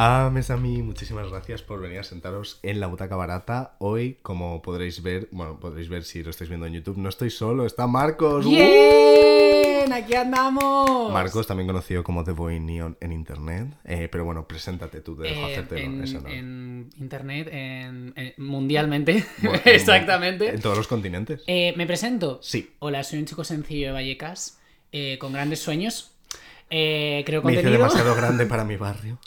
Ah, mes a mí, muchísimas gracias por venir a sentaros en la butaca barata. Hoy, como podréis ver, bueno, podréis ver si lo estáis viendo en YouTube, no estoy solo, está Marcos. ¡Uh! ¡Bien! ¡Aquí andamos! Marcos, también conocido como The Boy Neon en internet. Eh, pero bueno, preséntate tú, te dejo Eh, hacerte en, ese honor. en internet, en, en- mundialmente, Bueno, exactamente. En todos los continentes. Eh, ¿Me presento? Sí. Hola, soy un chico sencillo de Vallecas, eh, con grandes sueños. Eh, creo Me demasiado grande para mi barrio.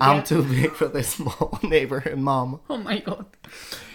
I'm too big for this small neighborhood mom. Oh my god.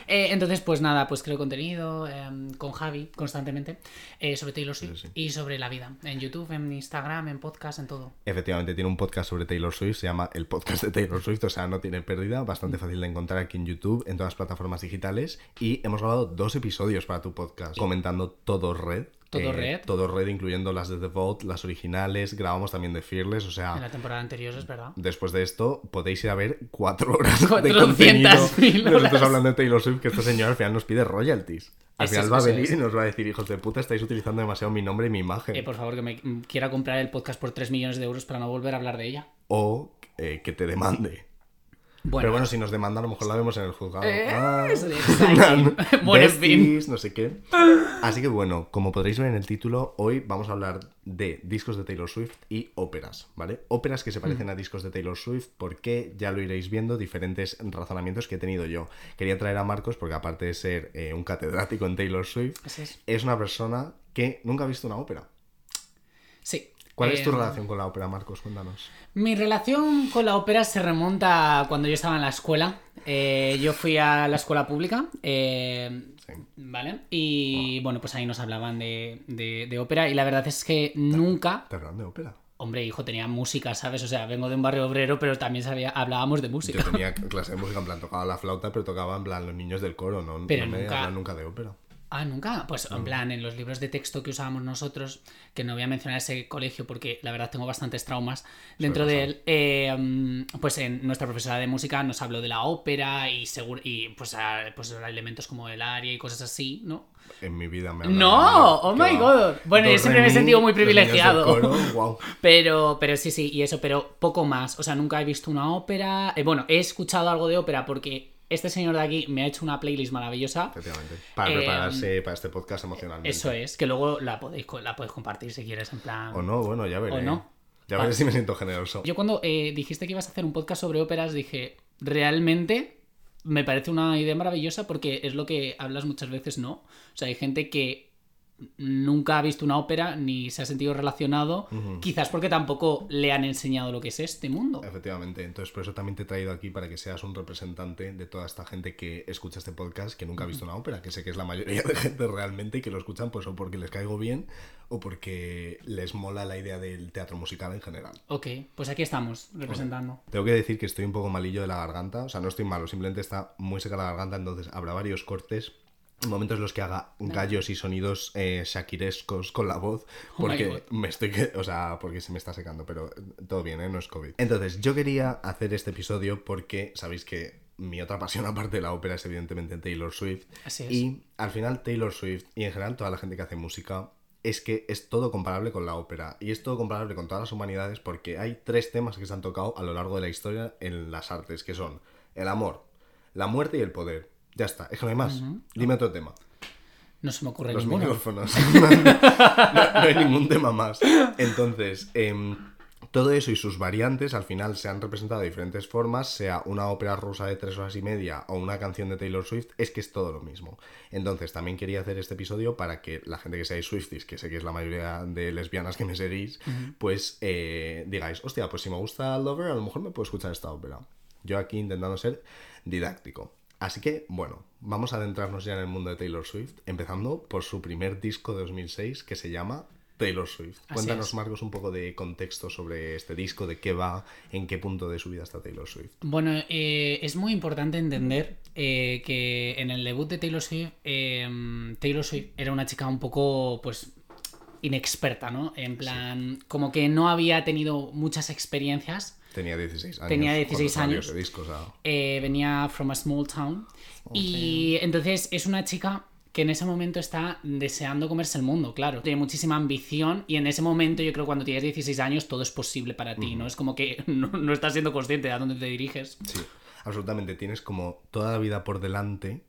Eh, entonces, pues nada, pues creo contenido em, con Javi constantemente eh, sobre Taylor Swift sí. y sobre la vida. En YouTube, en Instagram, en podcast, en todo. Efectivamente, tiene un podcast sobre Taylor Swift, se llama El Podcast de Taylor Swift, o sea, no tiene pérdida, bastante fácil de encontrar aquí en YouTube, en todas las plataformas digitales. Y hemos grabado dos episodios para tu podcast, comentando todo red. Eh, Todo red. Todo red, incluyendo las de The Vault, las originales, grabamos también de Fearless, o En sea... la temporada anterior, es verdad. Después de esto, podéis ir a ver cuatro horas de 400.000 contenido. Nosotros hablando de Taylor Swift, que este señor al final nos pide royalties. Al final va a venir y nos va a decir, hijos de puta, estáis utilizando demasiado mi nombre y mi imagen. Eh, por favor, que me quiera comprar el podcast por 3 millones de euros para no volver a hablar de ella. O eh, que te demande. Bueno, Pero bueno, si nos demanda, a lo mejor la vemos en el juzgado. Eh, Ah, exciting. Bueno, besties, no sé qué. Así que bueno, como podréis ver en el título, hoy vamos a hablar de discos de Taylor Swift y óperas, ¿vale? Óperas que se Mm. parecen a discos de Taylor Swift, porque ya lo iréis viendo, diferentes razonamientos que he tenido yo. Quería traer a Marcos porque aparte de ser eh, un catedrático en Taylor Swift, es. es una persona que nunca ha visto una ópera. sí. ¿Cuál es tu Eh, relación con la ópera, Marcos? Cuéntanos. Mi relación con la ópera se remonta a cuando yo estaba en la escuela. Eh, yo fui a la escuela pública, eh, Sí. ¿vale? Y bueno, pues ahí nos hablaban de, de- de ópera y la verdad es que nunca... ¿Te hablan de ópera? Hombre, hijo, tenía música, ¿sabes? O sea, vengo de un barrio obrero, pero también sabía, hablábamos de música. Yo tenía clase de música, en plan, tocaba la flauta, pero tocaba en plan los niños del coro, no, Pero no me nunca- hablan nunca de ópera. Ah, nunca. Pues en plan, en los libros de texto que usábamos nosotros, que no voy a mencionar ese colegio porque la verdad tengo bastantes traumas dentro de él, eh, pues en nuestra profesora de música nos habló de la ópera y, seguro, y pues, a- pues elementos como el aria y cosas así, ¿no? En mi vida me No, oh ¿qué my? God. Bueno, yo siempre re, me he sentido muy privilegiado. coro, guau. Pero, pero sí, sí, y eso, pero poco más. O sea, nunca he visto una ópera. Eh, bueno, he escuchado algo de ópera porque este señor de aquí me ha hecho una playlist maravillosa. Efectivamente. Para Eh, prepararse para este podcast emocionalmente. Eso es, que luego la podéis, la puedes compartir si quieres, en plan. O no, bueno, ya veré. O no. Ya Vale. veré si me siento generoso. Yo cuando eh, dijiste que ibas a hacer un podcast sobre óperas, dije, realmente me parece una idea maravillosa porque es lo que hablas muchas veces, ¿no? O sea, hay gente que nunca ha visto una ópera ni se ha sentido relacionado, quizás porque tampoco le han enseñado lo que es este mundo. Efectivamente, entonces por eso también te he traído aquí para que seas un representante de toda esta gente que escucha este podcast que nunca ha visto una ópera, que sé que es la mayoría de gente realmente y que lo escuchan pues o porque les caigo bien o porque les mola la idea del teatro musical en general. Ok, pues aquí estamos, representando. Tengo que decir que estoy un poco malillo de la garganta, o sea, no estoy malo, simplemente está muy seca la garganta, entonces habrá varios cortes, momentos en los que haga gallos y sonidos eh, shakirescos con la voz, Oh porque me estoy, que- o sea, porque se me está secando, pero todo bien, ¿eh? No es COVID. Entonces, yo quería hacer este episodio porque sabéis que mi otra pasión aparte de la ópera es evidentemente Taylor Swift. Así es. Y al final Taylor Swift y en general toda la gente que hace música es que es todo comparable con la ópera y es todo comparable con todas las humanidades porque hay tres temas que se han tocado a lo largo de la historia en las artes, que son el amor, la muerte y el poder. Ya está, es que no hay más. Dime otro tema. No se me ocurre Los ninguno. micrófonos. no, no hay ningún tema más. Entonces, em, todo eso y sus variantes al final se han representado de diferentes formas, sea una ópera rusa de tres horas y media o una canción de Taylor Swift, es que es todo lo mismo. Entonces, también quería hacer este episodio para que la gente que seáis Swifties, que sé que es la mayoría de lesbianas que me seguís, pues eh, digáis, hostia, pues si me gusta Lover, a lo mejor me puedo escuchar esta ópera. Yo aquí intentando ser didáctico. Así que, bueno, vamos a adentrarnos ya en el mundo de Taylor Swift, empezando por su primer disco de 2006 que se llama Taylor Swift. Así Cuéntanos, es. Marcos, un poco de contexto sobre este disco, de qué va, en qué punto de su vida está Taylor Swift. Bueno, eh, es muy importante entender eh, que en el debut de Taylor Swift, eh, Taylor Swift era una chica un poco, pues, inexperta, ¿no? En plan, como que no había tenido muchas experiencias. Tenía 16 años. Tenía cuando 16 salió años. ese disco, o sea, eh, venía from a small town. y entonces es una chica que en ese momento está deseando comerse el mundo, claro. Tiene muchísima ambición y en ese momento yo creo que cuando tienes 16 años todo es posible para ti, ¿no? Es como que no, no estás siendo consciente de a dónde te diriges. Sí, absolutamente. Tienes como toda la vida por delante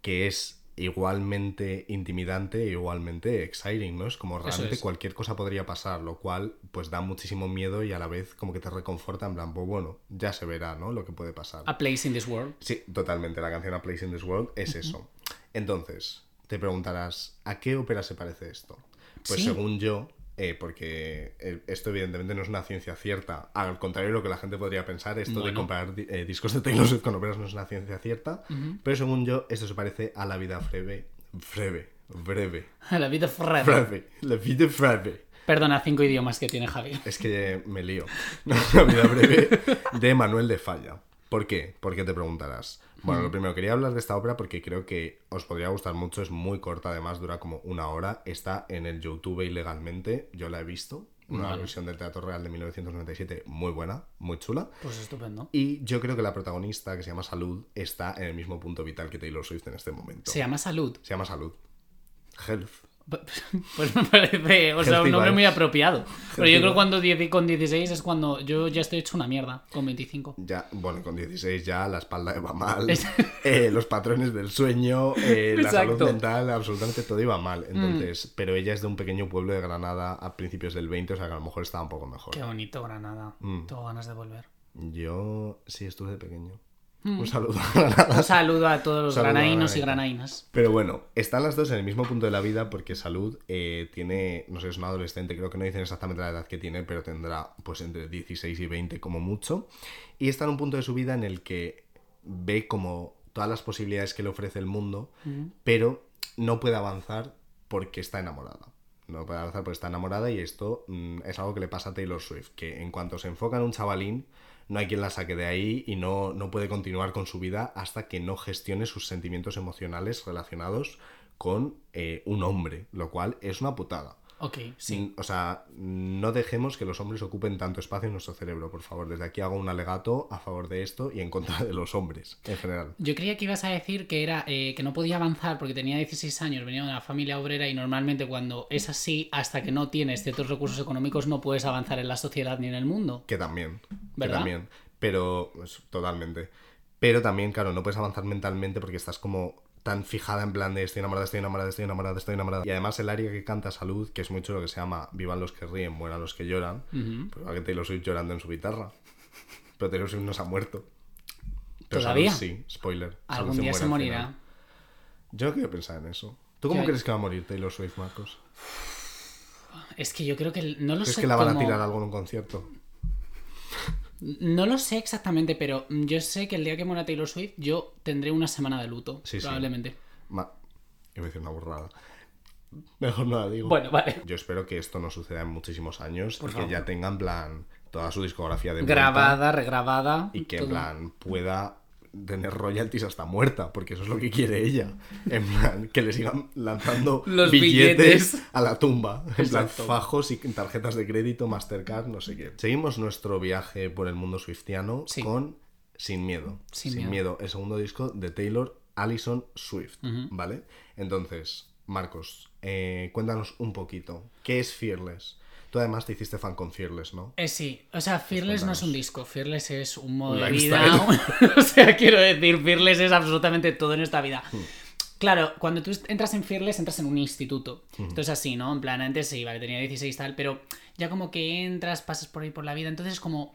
que es igualmente intimidante e igualmente exciting, ¿no? Es como realmente es. cualquier cosa podría pasar, lo cual pues da muchísimo miedo y a la vez como que te reconforta en plan, pues bueno, ya se verá, ¿no? Lo que puede pasar. A Place in This World. Sí, totalmente. La canción A Place in This World es eso. Entonces, te preguntarás, ¿a qué ópera se parece esto? Pues Sí. según yo, eh, porque eh, esto evidentemente no es una ciencia cierta, al contrario de lo que la gente podría pensar, esto de Bueno. comparar di- eh, discos de Taylor Swift con óperas no es una ciencia cierta, pero según yo, esto se parece a la vida breve, breve, breve, La vida forever. breve, la vida breve. Perdona, cinco idiomas que tiene Javi. Es que me lío. La vida breve de Manuel de Falla. ¿Por qué? ¿Por qué te preguntarás? Bueno, lo primero, quería hablar de esta ópera porque creo que os podría gustar mucho. Es muy corta, además, dura como una hora. Está en el YouTube ilegalmente. Yo la he visto. Una Vale. versión del Teatro Real de 1997 muy buena, muy chula. Pues estupendo. Y yo creo que la protagonista, que se llama Salud, está en el mismo punto vital que Taylor Swift en este momento. Se llama Salud. Se llama Salud. Health. Pues me parece, o sea, un nombre muy apropiado. Pero yo creo que cuando con 16 es cuando yo ya estoy hecho una mierda, con 25. Ya, bueno, con 16 ya la espalda iba mal, eh, los patrones del sueño, eh, la salud. Mm. mental, absolutamente todo iba mal. Entonces, pero ella es de un pequeño pueblo de Granada a principios del 20, o sea que a lo mejor estaba un poco mejor. Qué bonito Granada. Mm. Tengo ganas de volver. Yo sí estuve de pequeño. Mm. Un saludo a Granada. Un saludo a todos los granainos y Granada. granainas. Pero bueno, están las dos en el mismo punto de la vida porque Salud eh, tiene, no sé, es una adolescente, creo que no dicen exactamente la edad que tiene, pero tendrá pues entre 16 y 20 como mucho. Y está en un punto de su vida en el que ve como todas las posibilidades que le ofrece el mundo, pero no puede avanzar porque está enamorada. No puede avanzar porque está enamorada y esto mm, es algo que le pasa a Taylor Swift, que en cuanto se enfoca en un chavalín, no hay quien la saque de ahí y no, no puede continuar con su vida hasta que no gestione sus sentimientos emocionales relacionados con eh, un hombre, lo cual es una putada. Ok, sí. O sea, no dejemos que los hombres ocupen tanto espacio en nuestro cerebro, por favor. Desde aquí hago un alegato a favor de esto y en contra de los hombres en general. Yo creía que ibas a decir que era eh, que no podía avanzar porque tenía 16 años, venía de una familia obrera y normalmente cuando es así, hasta que no tienes ciertos recursos económicos, no puedes avanzar en la sociedad ni en el mundo. Que también. Que ¿Verdad? también. Pero, pues, totalmente. Pero también, claro, no puedes avanzar mentalmente porque estás como tan fijada en plan de estoy enamorada, estoy enamorada, estoy enamorada, estoy enamorada. Y además el área que canta Salud, que es mucho lo que se llama Vivan los que ríen, mueran los que lloran, pues igual que Taylor Swift llorando en su guitarra. Pero Taylor Swift no se ha muerto. Pero ¿Todavía? Salud sí, spoiler. Salud Algún día se morirá. Yo no quiero pensar en eso. ¿Tú cómo Yo- crees que va a morir Taylor Swift, Marcos? Es que yo creo que no lo ¿Crees sé que la van a tirar algo en un concierto? No lo sé exactamente, pero yo sé que el día que muera Taylor Swift, yo tendré una semana de luto, Sí, sí. probablemente. Ma- Iba a decir una burrada. Mejor no la digo. Bueno, vale. Yo espero que esto no suceda en muchísimos años Por y que ya tenga en plan toda su discografía de vuelta Grabada, regrabada. y que en plan pueda tener royalties hasta muerta, porque eso es lo que quiere ella. En plan, que le sigan lanzando Los billetes, billetes. a la tumba. En plan, Exacto. fajos y tarjetas de crédito, Mastercard, no sé qué. Seguimos nuestro viaje por el mundo swiftiano Sí. con Sin Miedo. Sin Sin, Miedo. miedo. el segundo disco de Taylor Allison Swift, ¿vale? Entonces, Marcos, eh, cuéntanos un poquito. ¿Qué es Fearless? Tú además te hiciste fan con Fearless, ¿no? Eh, sí, o sea, Fearless no es un disco, Fearless es un modo de vida. o sea, quiero decir, Fearless es absolutamente todo en esta vida. Hmm. Claro, cuando tú entras en Fearless, entras en un instituto. Entonces así, ¿no? En plan, antes sí, vale, tenía 16 tal, pero ya como que entras, pasas por ahí por la vida. Entonces es como...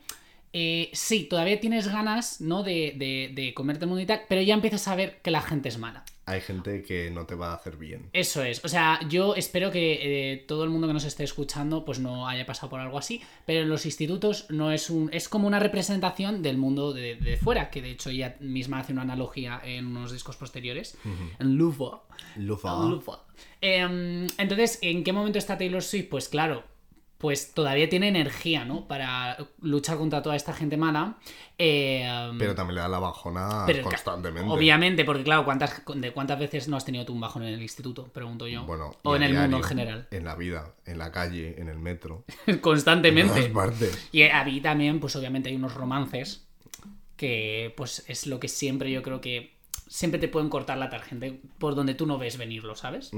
eh, sí, todavía tienes ganas, ¿no? De, de, de comerte el mundo y tal, pero ya empiezas a ver que la gente es mala. Hay gente que no te va a hacer bien. Eso es, o sea, yo espero que eh, todo el mundo que nos esté escuchando pues no haya pasado por algo así, pero en los institutos no es un es como una representación del mundo de, de fuera, que de hecho ella misma hace una analogía en unos discos posteriores, en Louvre. Lufa. Em, entonces, ¿en qué momento está Taylor Swift? Pues claro, pues todavía tiene energía, ¿no? Para luchar contra toda esta gente mala. Em, Pero también le da la bajona pero, constantemente. Obviamente, porque claro, ¿cuántas, ¿de cuántas veces no has tenido tú un bajón en el instituto? Pregunto yo. Bueno, o en el mundo en general. En la vida, en la calle, en el metro. En Constantemente. todas partes. Y a mí también, pues obviamente hay unos romances que pues es lo que siempre yo creo que siempre te pueden cortar la tarjeta por donde tú no ves venirlo, ¿sabes?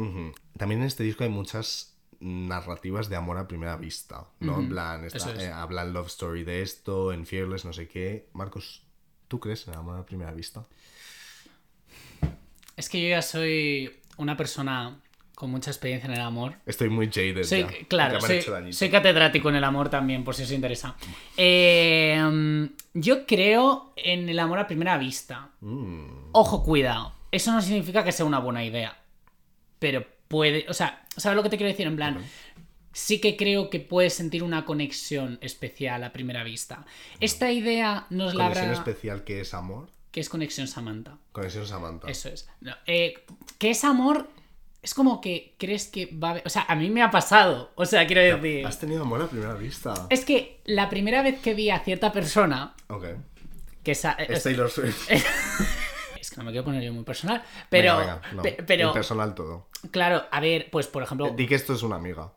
También en este disco hay muchas narrativas de amor a primera vista, ¿no? En plan, es. eh, habla en Love Story de esto, en Fearless, no sé qué. Marcos, ¿tú crees en el amor a primera vista? Es que yo ya soy una persona con mucha experiencia en el amor. Estoy muy jaded Soy, ya. claro, Ya soy, catedrático en el amor también, por si os interesa. Eh, mm, yo creo en el amor a primera vista. Mm, Ojo, cuidado. Eso no significa que sea una buena idea. Pero puede. O sea, ¿sabes lo que te quiero decir? En plan. Sí que creo que puedes sentir una conexión especial a primera vista. Esta idea nos la Conexión habrá. especial que es amor. que es conexión Samantha. Conexión Samantha. Eso es. No, eh, que es amor. Es como que crees que va a haber. O sea, a mí me ha pasado. O sea, quiero decir. Has tenido amor a primera vista. Es que la primera vez que vi a cierta persona. Ok. Que esa- Es Taylor Swift. que no me quiero poner yo muy personal. Pero. Venga, venga, no. pe- pero. Impersonal todo. Claro, a ver, pues por ejemplo. Di que esto es una amiga.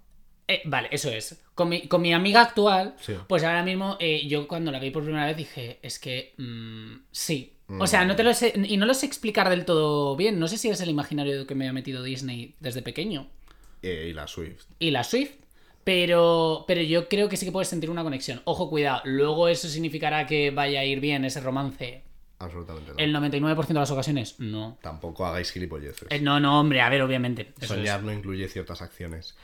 Eh, vale, eso es. Con mi, con mi amiga actual, Sí. pues ahora mismo eh, yo cuando la vi por primera vez dije, es que mm, sí. O sea, no te lo sé, y no lo sé explicar del todo bien. No sé si es el imaginario que me ha metido Disney desde pequeño. Eh, y la Swift. Y la Swift. Pero, pero yo creo que sí que puedes sentir una conexión. Ojo, cuidado. Luego eso significará que vaya a ir bien ese romance. Absolutamente no. El 99% de las ocasiones, no. Tampoco hagáis gilipolleces. Eh, no, no, hombre, a ver, obviamente. Eso es. Soñar no incluye ciertas acciones.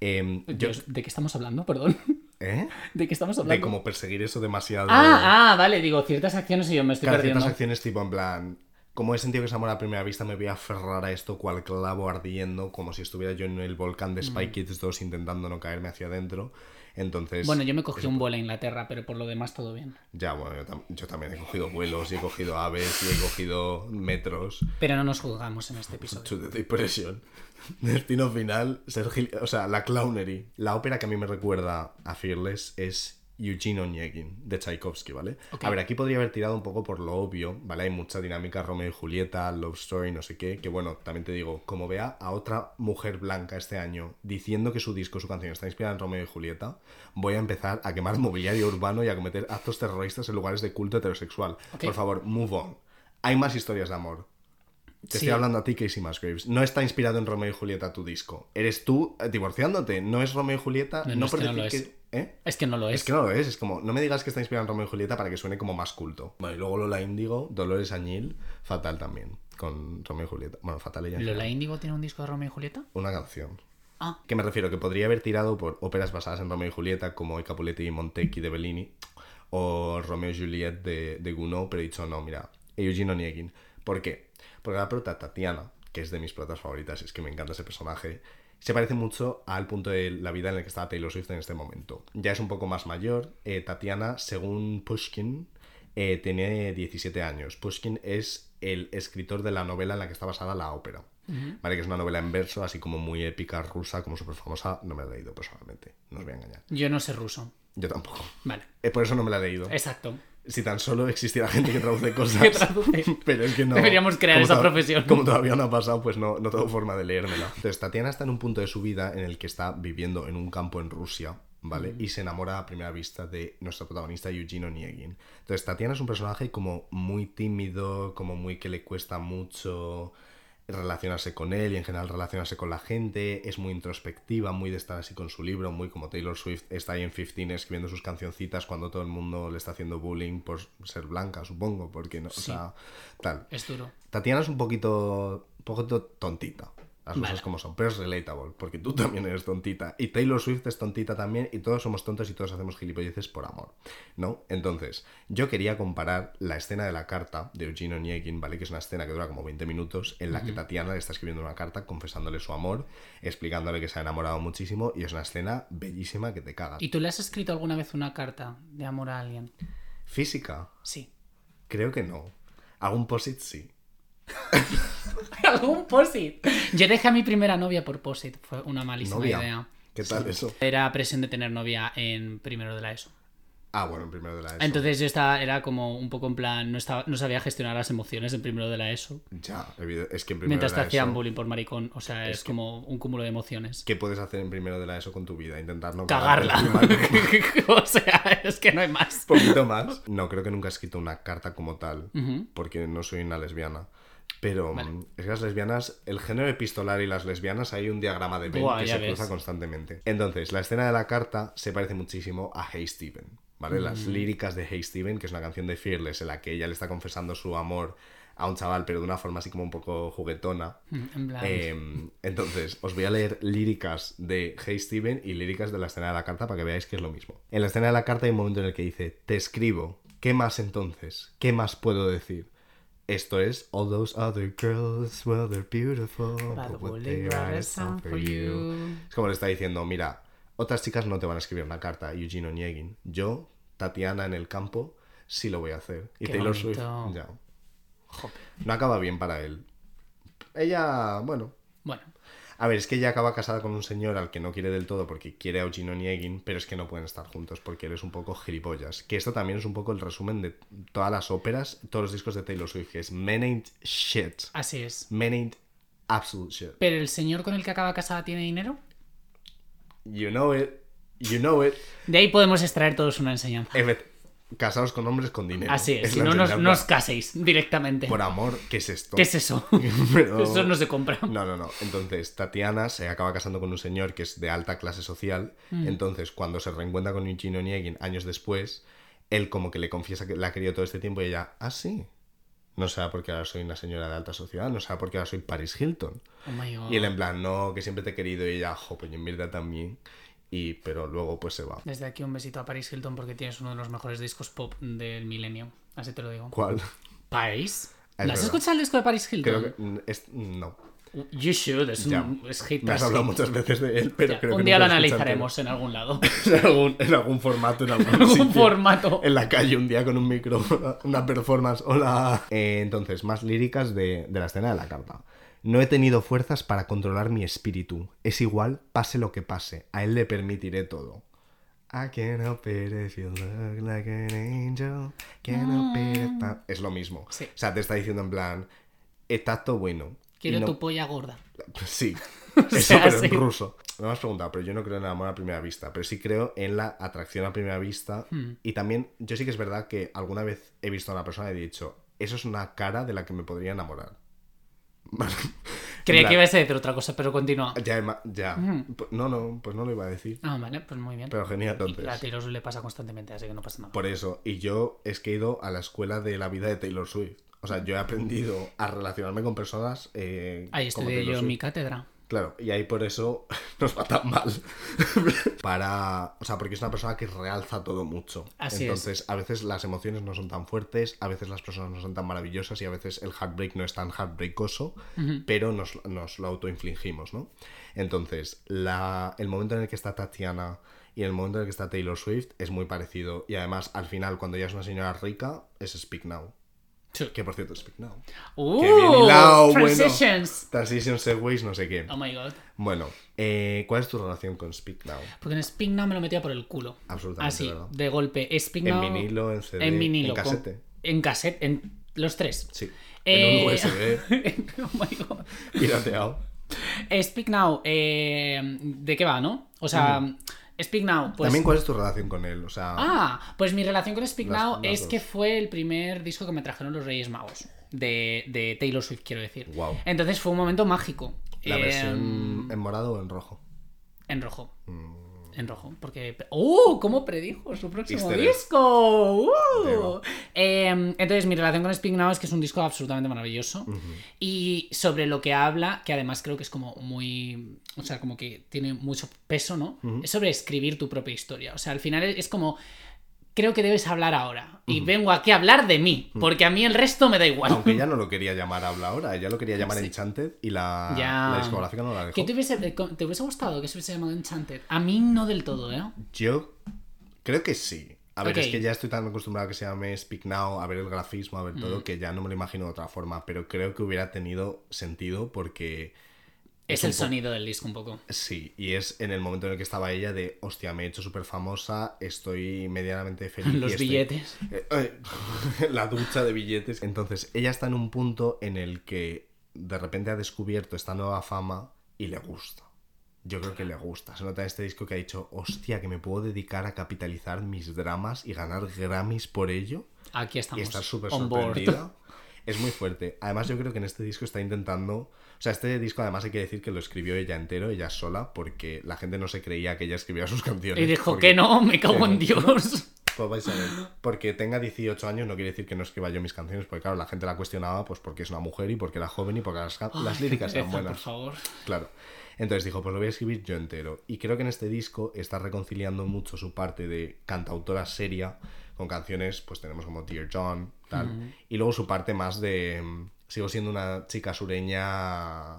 Yo- Dios, ¿De qué estamos hablando? Perdón. ¿Eh? ¿De qué estamos hablando? De como perseguir eso demasiado. Ah, ah, vale, digo, ciertas acciones y yo me estoy perdiendo. ciertas acciones tipo en plan. Como he sentido que es amor a primera vista, me voy a aferrar a esto cual clavo ardiendo, como si estuviera yo en el volcán de Spy Kids 2 intentando no caerme hacia adentro. Entonces, Bueno, yo me cogí un vuelo a Inglaterra, pero por lo demás todo bien. ya, bueno, yo, tam- yo también he cogido vuelos y he cogido aves y he cogido metros. Pero no nos juzgamos en este episodio. To the depression. Destino final, ser gil- o sea, la clownery. La ópera que a mí me recuerda a Fearless es Eugene Onegin, de Tchaikovsky, ¿vale? A ver, aquí podría haber tirado un poco por lo obvio, ¿vale? Hay mucha dinámica, Romeo y Julieta, Love Story, no sé qué, que bueno, también te digo, como vea a otra mujer blanca este año diciendo que su disco, su canción está inspirada en Romeo y Julieta, voy a empezar a quemar mobiliario urbano y a cometer actos terroristas en lugares de culto heterosexual. Por favor, move on. Hay más historias de amor. Te Sí. estoy hablando a ti, Casey Musgraves. No está inspirado en Romeo y Julieta tu disco. Eres tú eh, divorciándote. No es Romeo y Julieta. No, No, por que. ¿Eh? Es que no lo es. Es que no lo es. Es como, no me digas que está inspirado en Romeo y Julieta para que suene como más culto. Bueno, y luego Lola Índigo, Dolores Añil, Fatal también. Con Romeo y Julieta. Bueno, Fatal ella. ¿Lola. Índigo tiene un disco de Romeo y Julieta? Una canción. Ah, Que me refiero que podría haber tirado por óperas basadas en Romeo y Julieta, como I Capuletti y Montecchi de Bellini, o Romeo y Juliet de, de Gounod, pero he dicho no, mira, Eugene Onegin. ¿Por qué? Porque la prota Tatiana, que es de mis protas favoritas, es que me encanta ese personaje, se parece mucho al punto de la vida en el que está Taylor Swift en este momento. Ya es un poco más mayor. eh, Tatiana, según Pushkin, eh, tiene 17 años. Pushkin es el escritor de la novela en la que está basada la ópera. Vale, que es una novela en verso, así como muy épica, rusa, como súper famosa. No me la he leído personalmente, no os voy a engañar. yo no sé ruso. Yo tampoco. Vale, Eh, por eso no me la he leído. exacto. Si tan solo existiera gente que traduce cosas. Que traduce. Pero es que no. Deberíamos crear esa profesión. Como todavía no ha pasado, pues no, no tengo forma de leérmela. Entonces, Tatiana está en un punto de su vida en el que está viviendo en un campo en Rusia, ¿vale? Y se enamora a primera vista de nuestro protagonista Eugene Onegin. Entonces, Tatiana es un personaje como muy tímido, como muy que le cuesta mucho relacionarse con él y en general relacionarse con la gente, es muy introspectiva, muy de estar así con su libro, muy como Taylor Swift está ahí en 15 escribiendo sus cancioncitas cuando todo el mundo le está haciendo bullying por ser blanca, supongo, porque no, o sea, tal. Es duro. Tatiana es un poquito, un poquito tontita, las cosas como son, pero es relatable, porque tú también eres tontita, y Taylor Swift es tontita también, y todos somos tontos y todos hacemos gilipolleces por amor, ¿no? Entonces, yo quería comparar la escena de la carta de Eugene Onegin, ¿vale? Que es una escena que dura como 20 minutos, en la que Tatiana le está escribiendo una carta confesándole su amor, explicándole que se ha enamorado muchísimo, y es una escena bellísima que te cagas. ¿Y tú le has escrito alguna vez una carta de amor a alguien? Física, Sí. creo que no. Algún posit sí. ¿Algún posit? Yo dejé a mi primera novia por posit. Fue una malísima Novia. idea. ¿Qué tal eso? Era presión de tener novia en primero de la ESO. Ah, bueno, en primero de la ESO. Entonces yo estaba, era como un poco en plan, no, estaba, no sabía gestionar las emociones en primero de la ESO. Ya, es que en primero Mientras de te la hacían ESO, bullying por maricón. O sea, es, que- como un cúmulo de emociones. ¿Qué puedes hacer en primero de la ESO con tu vida? Intentar no Cagarla. o sea, es que no hay más. Poquito más. No, creo que nunca he escrito una carta como tal, porque no soy una lesbiana. Pero Vale. mm, es que las lesbianas, el género epistolar y las lesbianas hay un diagrama de Buah, que se ves. cruza constantemente. Entonces, la escena de la carta se parece muchísimo a Hey Steven, ¿vale? Las Mm. líricas de Hey Steven, que es una canción de Fearless en la que ella le está confesando su amor a un chaval, pero de una forma así como un poco juguetona. Mm, En. Eh, entonces, os voy a leer líricas de Hey Steven y líricas de la escena de la carta para que veáis que es lo mismo. En la escena de la carta hay un momento en el que dice, te escribo, ¿qué más entonces? ¿Qué más puedo decir? Esto es, all those other girls, well, they're beautiful, But but will they write a song for you. Es como le está diciendo, mira, otras chicas no te van a escribir una carta, Eugene Onegin. Yo, Tatiana en el campo, sí lo voy a hacer. Y Qué Taylor bonito. Swift, ya. No acaba bien para él. Ella, bueno, Bueno, a ver, es que ella acaba casada con un señor al que no quiere del todo porque quiere a Eugene Onegin, pero es que no pueden estar juntos porque él es un poco gilipollas. Que esto también es un poco el resumen de todas las óperas, todos los discos de Taylor Swift, que es Men ain't shit. así es. Men ain't absolute shit. Pero el señor con el que acaba casada tiene dinero. You know it, you know it. De ahí podemos extraer todos una enseñanza. Efect- Casados con hombres con dinero. Así es. Si la no, nos, no os caséis directamente. Por amor, ¿qué es esto? ¿Qué es eso? Pero- Eso no se compra. No, no, no. Entonces, Tatiana se acaba casando con un señor que es de alta clase social. Entonces, cuando se reencuentra con Eugene Onegin años después, él como que le confiesa que la ha querido todo este tiempo y ella, ah, sí. No sabe por qué ahora soy una señora de alta sociedad, no sabe por qué ahora soy Paris Hilton. Oh my God. Y él en plan, no, que siempre te he querido y ella, jo, pues yo en verdad también. Y, pero luego pues se va. Desde aquí un besito a Paris Hilton porque tienes uno de los mejores discos pop del milenio. Así te lo digo. ¿Cuál? ¿Paris? Es ¿No has escuchado el disco de Paris Hilton? Creo que... mm, Es, no. You should, es, Ya. un, es hit Me has hablado muchas veces de él, pero Ya, creo que un día lo analizaremos en algún lado. en, algún, en algún formato, en algún, En algún sitio. formato. En la calle un día con un micro, una performance. Hola. Eh, entonces, más líricas de, de la escena de la carta. No he tenido fuerzas para controlar mi espíritu. Es igual, pase lo que pase. A él le permitiré todo. I can't help it if you look like an angel. Can't help it if I- Es lo mismo. Sí. O sea, te está diciendo en plan, está todo bueno. Quiero no- tu polla gorda. Sí. Eso, sea, pero sí. en ruso. Me has preguntado, pero yo no creo en el amor a primera vista, pero sí creo en la atracción a primera vista. Hmm. Y también, yo sí que es verdad que alguna vez he visto a una persona y he dicho, eso es una cara de la que me podría enamorar. Creía que ibas a decir otra cosa, pero continúa. Ya, ya. No, no, pues no lo iba a decir. Ah, vale, pues muy bien. Pero genial, Y entonces. a Taylor Swift le pasa constantemente, así que no pasa nada. Por eso. Y yo es que he ido a la escuela de la vida de Taylor Swift. O sea, yo he aprendido a relacionarme con personas. Eh, Ahí estudié yo en mi cátedra. Claro, y ahí por eso nos va tan mal. Para. O sea, porque es una persona que realza todo mucho. Así es. Entonces, a veces las emociones no son tan fuertes, a veces las personas no son tan maravillosas y a veces el heartbreak no es tan heartbreakoso, pero nos, nos lo autoinfligimos, ¿no? Entonces, la, el momento en el que está Tatiana y el momento en el que está Taylor Swift es muy parecido. Y además, al final, cuando ya es una señora rica, es Speak Now. Sí. Que por cierto, Speak Now. ¡Uh! Bien hilado, bueno. Transitions. Transition Segways, no sé qué. Oh my god. Bueno, eh, ¿cuál es tu relación con Speak Now? Porque en Speak Now me lo metía por el culo. Absolutamente, Así, ¿verdad? de golpe. Speak En Now. vinilo, en CD, en vinilo. en con- casete. En cassette, en los tres. Sí. Eh, En un USB oh my god. pirateado. Speak Now, eh, ¿de qué va, no? O sea, Speak Now, pues. También, ¿cuál es tu relación con él? O sea, Ah, pues mi relación con Speak Las- Now las es dos. que fue el primer disco que me trajeron los Reyes Magos. De, de Taylor Swift, quiero decir. Guau. Entonces fue un momento mágico. ¿la Eh, versión en morado o en rojo? En rojo. Mm. En rojo. Porque. ¡Uh! ¿Cómo predijo su próximo Easter disco? ¡Uh! Eh, entonces, mi relación con Speak Now es que es un disco absolutamente maravilloso. Y sobre lo que habla, que además creo que es como muy. O sea, como que tiene mucho peso, ¿no? Es sobre escribir tu propia historia. O sea, al final es como. Creo que debes hablar ahora. Y vengo aquí a hablar de mí. Porque a mí el resto me da igual. Aunque ella no lo quería llamar Habla ahora, ella lo quería llamar Enchanted y la, Ya. la discográfica no la dejó. ¿Qué te hubiese, te hubiese gustado que se hubiese llamado Enchanted? A mí no del todo, ¿eh? Yo creo que sí. A ver, Ok. es que ya estoy tan acostumbrado a que se llame Speak Now, a ver el grafismo, a ver Mm. todo, que ya no me lo imagino de otra forma, pero creo que hubiera tenido sentido porque... Es, el sonido del disco un poco. Sí, y es en el momento en el que estaba ella de, hostia, me he hecho súper famosa, estoy medianamente feliz. Los estoy- billetes. Eh, la ducha de billetes. Entonces, ella está en un punto en el que de repente ha descubierto esta nueva fama y le gusta. Yo creo que le gusta. Se nota en este disco que ha dicho, hostia, que me puedo dedicar a capitalizar mis dramas y ganar Grammys por ello Aquí estamos. y estar súper board. Es muy fuerte. Además, yo creo que en este disco está intentando. O sea, este disco además hay que decir que lo escribió ella entero, ella sola, porque la gente no se creía que ella escribía sus canciones. Y dijo porque- que no, me cago en no. Dios. Pues vais a ver. Porque tenga 18 años no quiere decir que no escriba yo mis canciones, porque claro, la gente la cuestionaba pues porque es una mujer y porque era joven y porque las, las líricas eran buenas. Por favor. Claro. Entonces dijo, pues lo voy a escribir yo entero. Y creo que en este disco está reconciliando mucho su parte de cantautora seria con canciones, pues tenemos como Dear John, tal. Y luego su parte más de... mm, Sigo siendo una chica sureña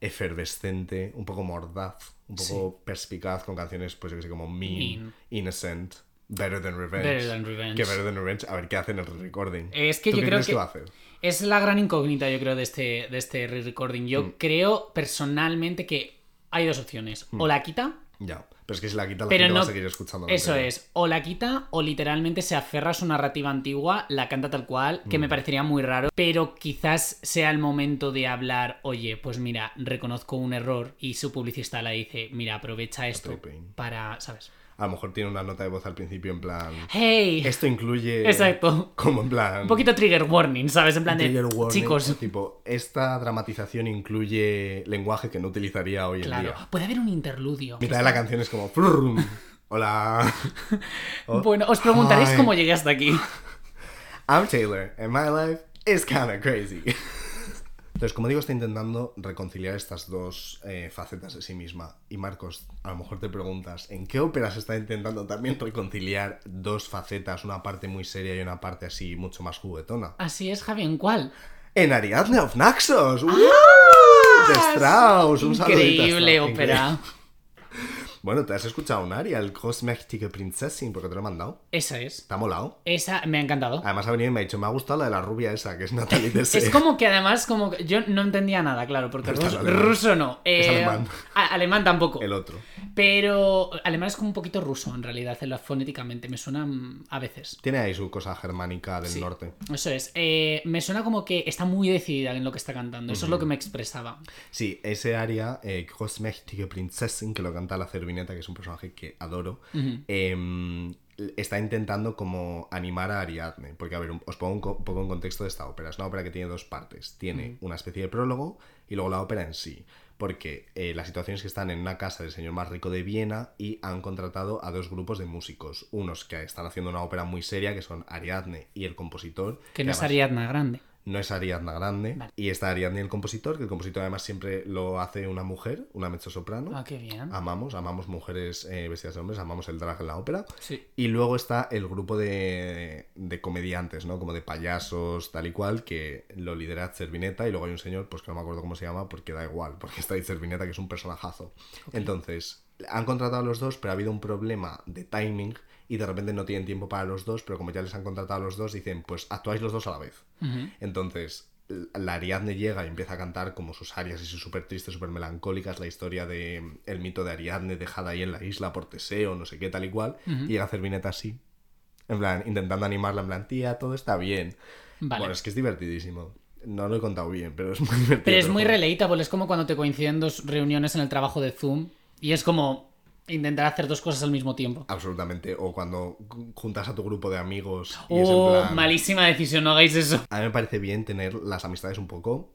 efervescente, un poco mordaz, un poco perspicaz con canciones, pues yo que sé, como Mean, Mean. Innocent, Better Than Revenge. Better Than Revenge. Que Better Than Revenge, a ver qué hace en el recording. Es que ¿Tú yo qué creo crees que- va a hacer? Es la gran incógnita, yo creo, de este, de este re-recording. Yo Mm. creo personalmente que hay dos opciones. O la quita, Ya. Pero es que si la quita la pero gente no. va a seguir escuchando. Eso es. O la quita, o literalmente se aferra a su narrativa antigua, la canta tal cual, que Mm. me parecería muy raro. Pero quizás sea el momento de hablar, oye, pues mira, reconozco un error. Y su publicista la dice, mira, aprovecha esto para, ¿sabes? A lo mejor tiene una nota de voz al principio en plan. ¡Hey! Esto incluye. Exacto. Como en plan. Un poquito trigger warning, ¿sabes? En plan de, trigger warning, chicos, Tipo, esta dramatización incluye lenguaje que no utilizaría hoy en claro, día. puede haber un interludio. Mitad de la canción es como. Hola. Oh, Bueno, os preguntaréis hi. cómo llegué hasta aquí. I'm Taylor, and my life is kinda crazy. Entonces, como digo, está intentando reconciliar estas dos eh, facetas de sí misma. Y Marcos, a lo mejor te preguntas, ¿en qué ópera se está intentando también reconciliar dos facetas, una parte muy seria y una parte así mucho más juguetona? Así es, Javi, ¿en cuál? En Ariadne of Naxos. ¡Uh! De Strauss. Un Increíble ópera. Bueno, ¿te has escuchado un Aria, el Großmächtige Prinzessin? Porque te lo he mandado. Esa es. ¿Te ha molado? Esa me ha encantado. Además ha venido y me ha dicho, me ha gustado la de la rubia esa, que es Natalie Dessay. Es como que además, como que yo no entendía nada, claro, porque ruso, no. Es Eh, alemán. alemán tampoco. El otro. Pero alemán es como un poquito ruso, en realidad, en la- fonéticamente. Me suena mm, a veces. Tiene ahí su cosa germánica del Sí. norte. Eso es. Eh, me suena como que está muy decidida en lo que está cantando. Eso es lo que me expresaba. Sí, ese aria, eh, Großmächtige Prinzessin, que lo canta la Que es un personaje que adoro, em, está intentando como animar a Ariadne. Porque, a ver, os pongo un, co- un poco en contexto de esta ópera. Es una ópera que tiene dos partes. Tiene una especie de prólogo y luego la ópera en sí. Porque eh, la situación es que están en una casa del señor más rico de Viena y han contratado a dos grupos de músicos. Unos que están haciendo una ópera muy seria, que son Ariadne y el compositor. Que no es Ariadna Grande. No es Ariadna Grande. Vale. Y está Ariadne el compositor, que el compositor además siempre lo hace una mujer, una mezzosoprano. Ah, qué bien. Amamos, amamos mujeres eh, vestidas de hombres, amamos el drag en la ópera. Sí. Y luego está el grupo de, de comediantes, ¿no? Como de payasos, tal y cual, que lo lidera Cervineta y luego hay un señor, pues que no me acuerdo cómo se llama, porque da igual, porque está ahí Cervineta, que es un personajazo. Entonces, han contratado a los dos, pero ha habido un problema de timing y de repente no tienen tiempo para los dos, pero como ya les han contratado a los dos, dicen, pues actuáis los dos a la vez. Entonces, la Ariadne llega y empieza a cantar como sus arias y sus súper tristes, súper melancólicas, la historia de mm, el mito de Ariadne dejada ahí en la isla por Teseo, no sé qué, tal y cual. Y llega a Cervineta así, en plan, intentando animarla, en plan, tía, todo está bien. Vale. Bueno, es que es divertidísimo. No lo he contado bien, pero es muy divertido. Pero es muy relatable, es como cuando te coinciden dos reuniones en el trabajo de Zoom y es como intentar hacer dos cosas al mismo tiempo. Absolutamente. O cuando juntas a tu grupo de amigos y es Oh, en plan... malísima decisión, no hagáis eso. A mí me parece bien tener las amistades un poco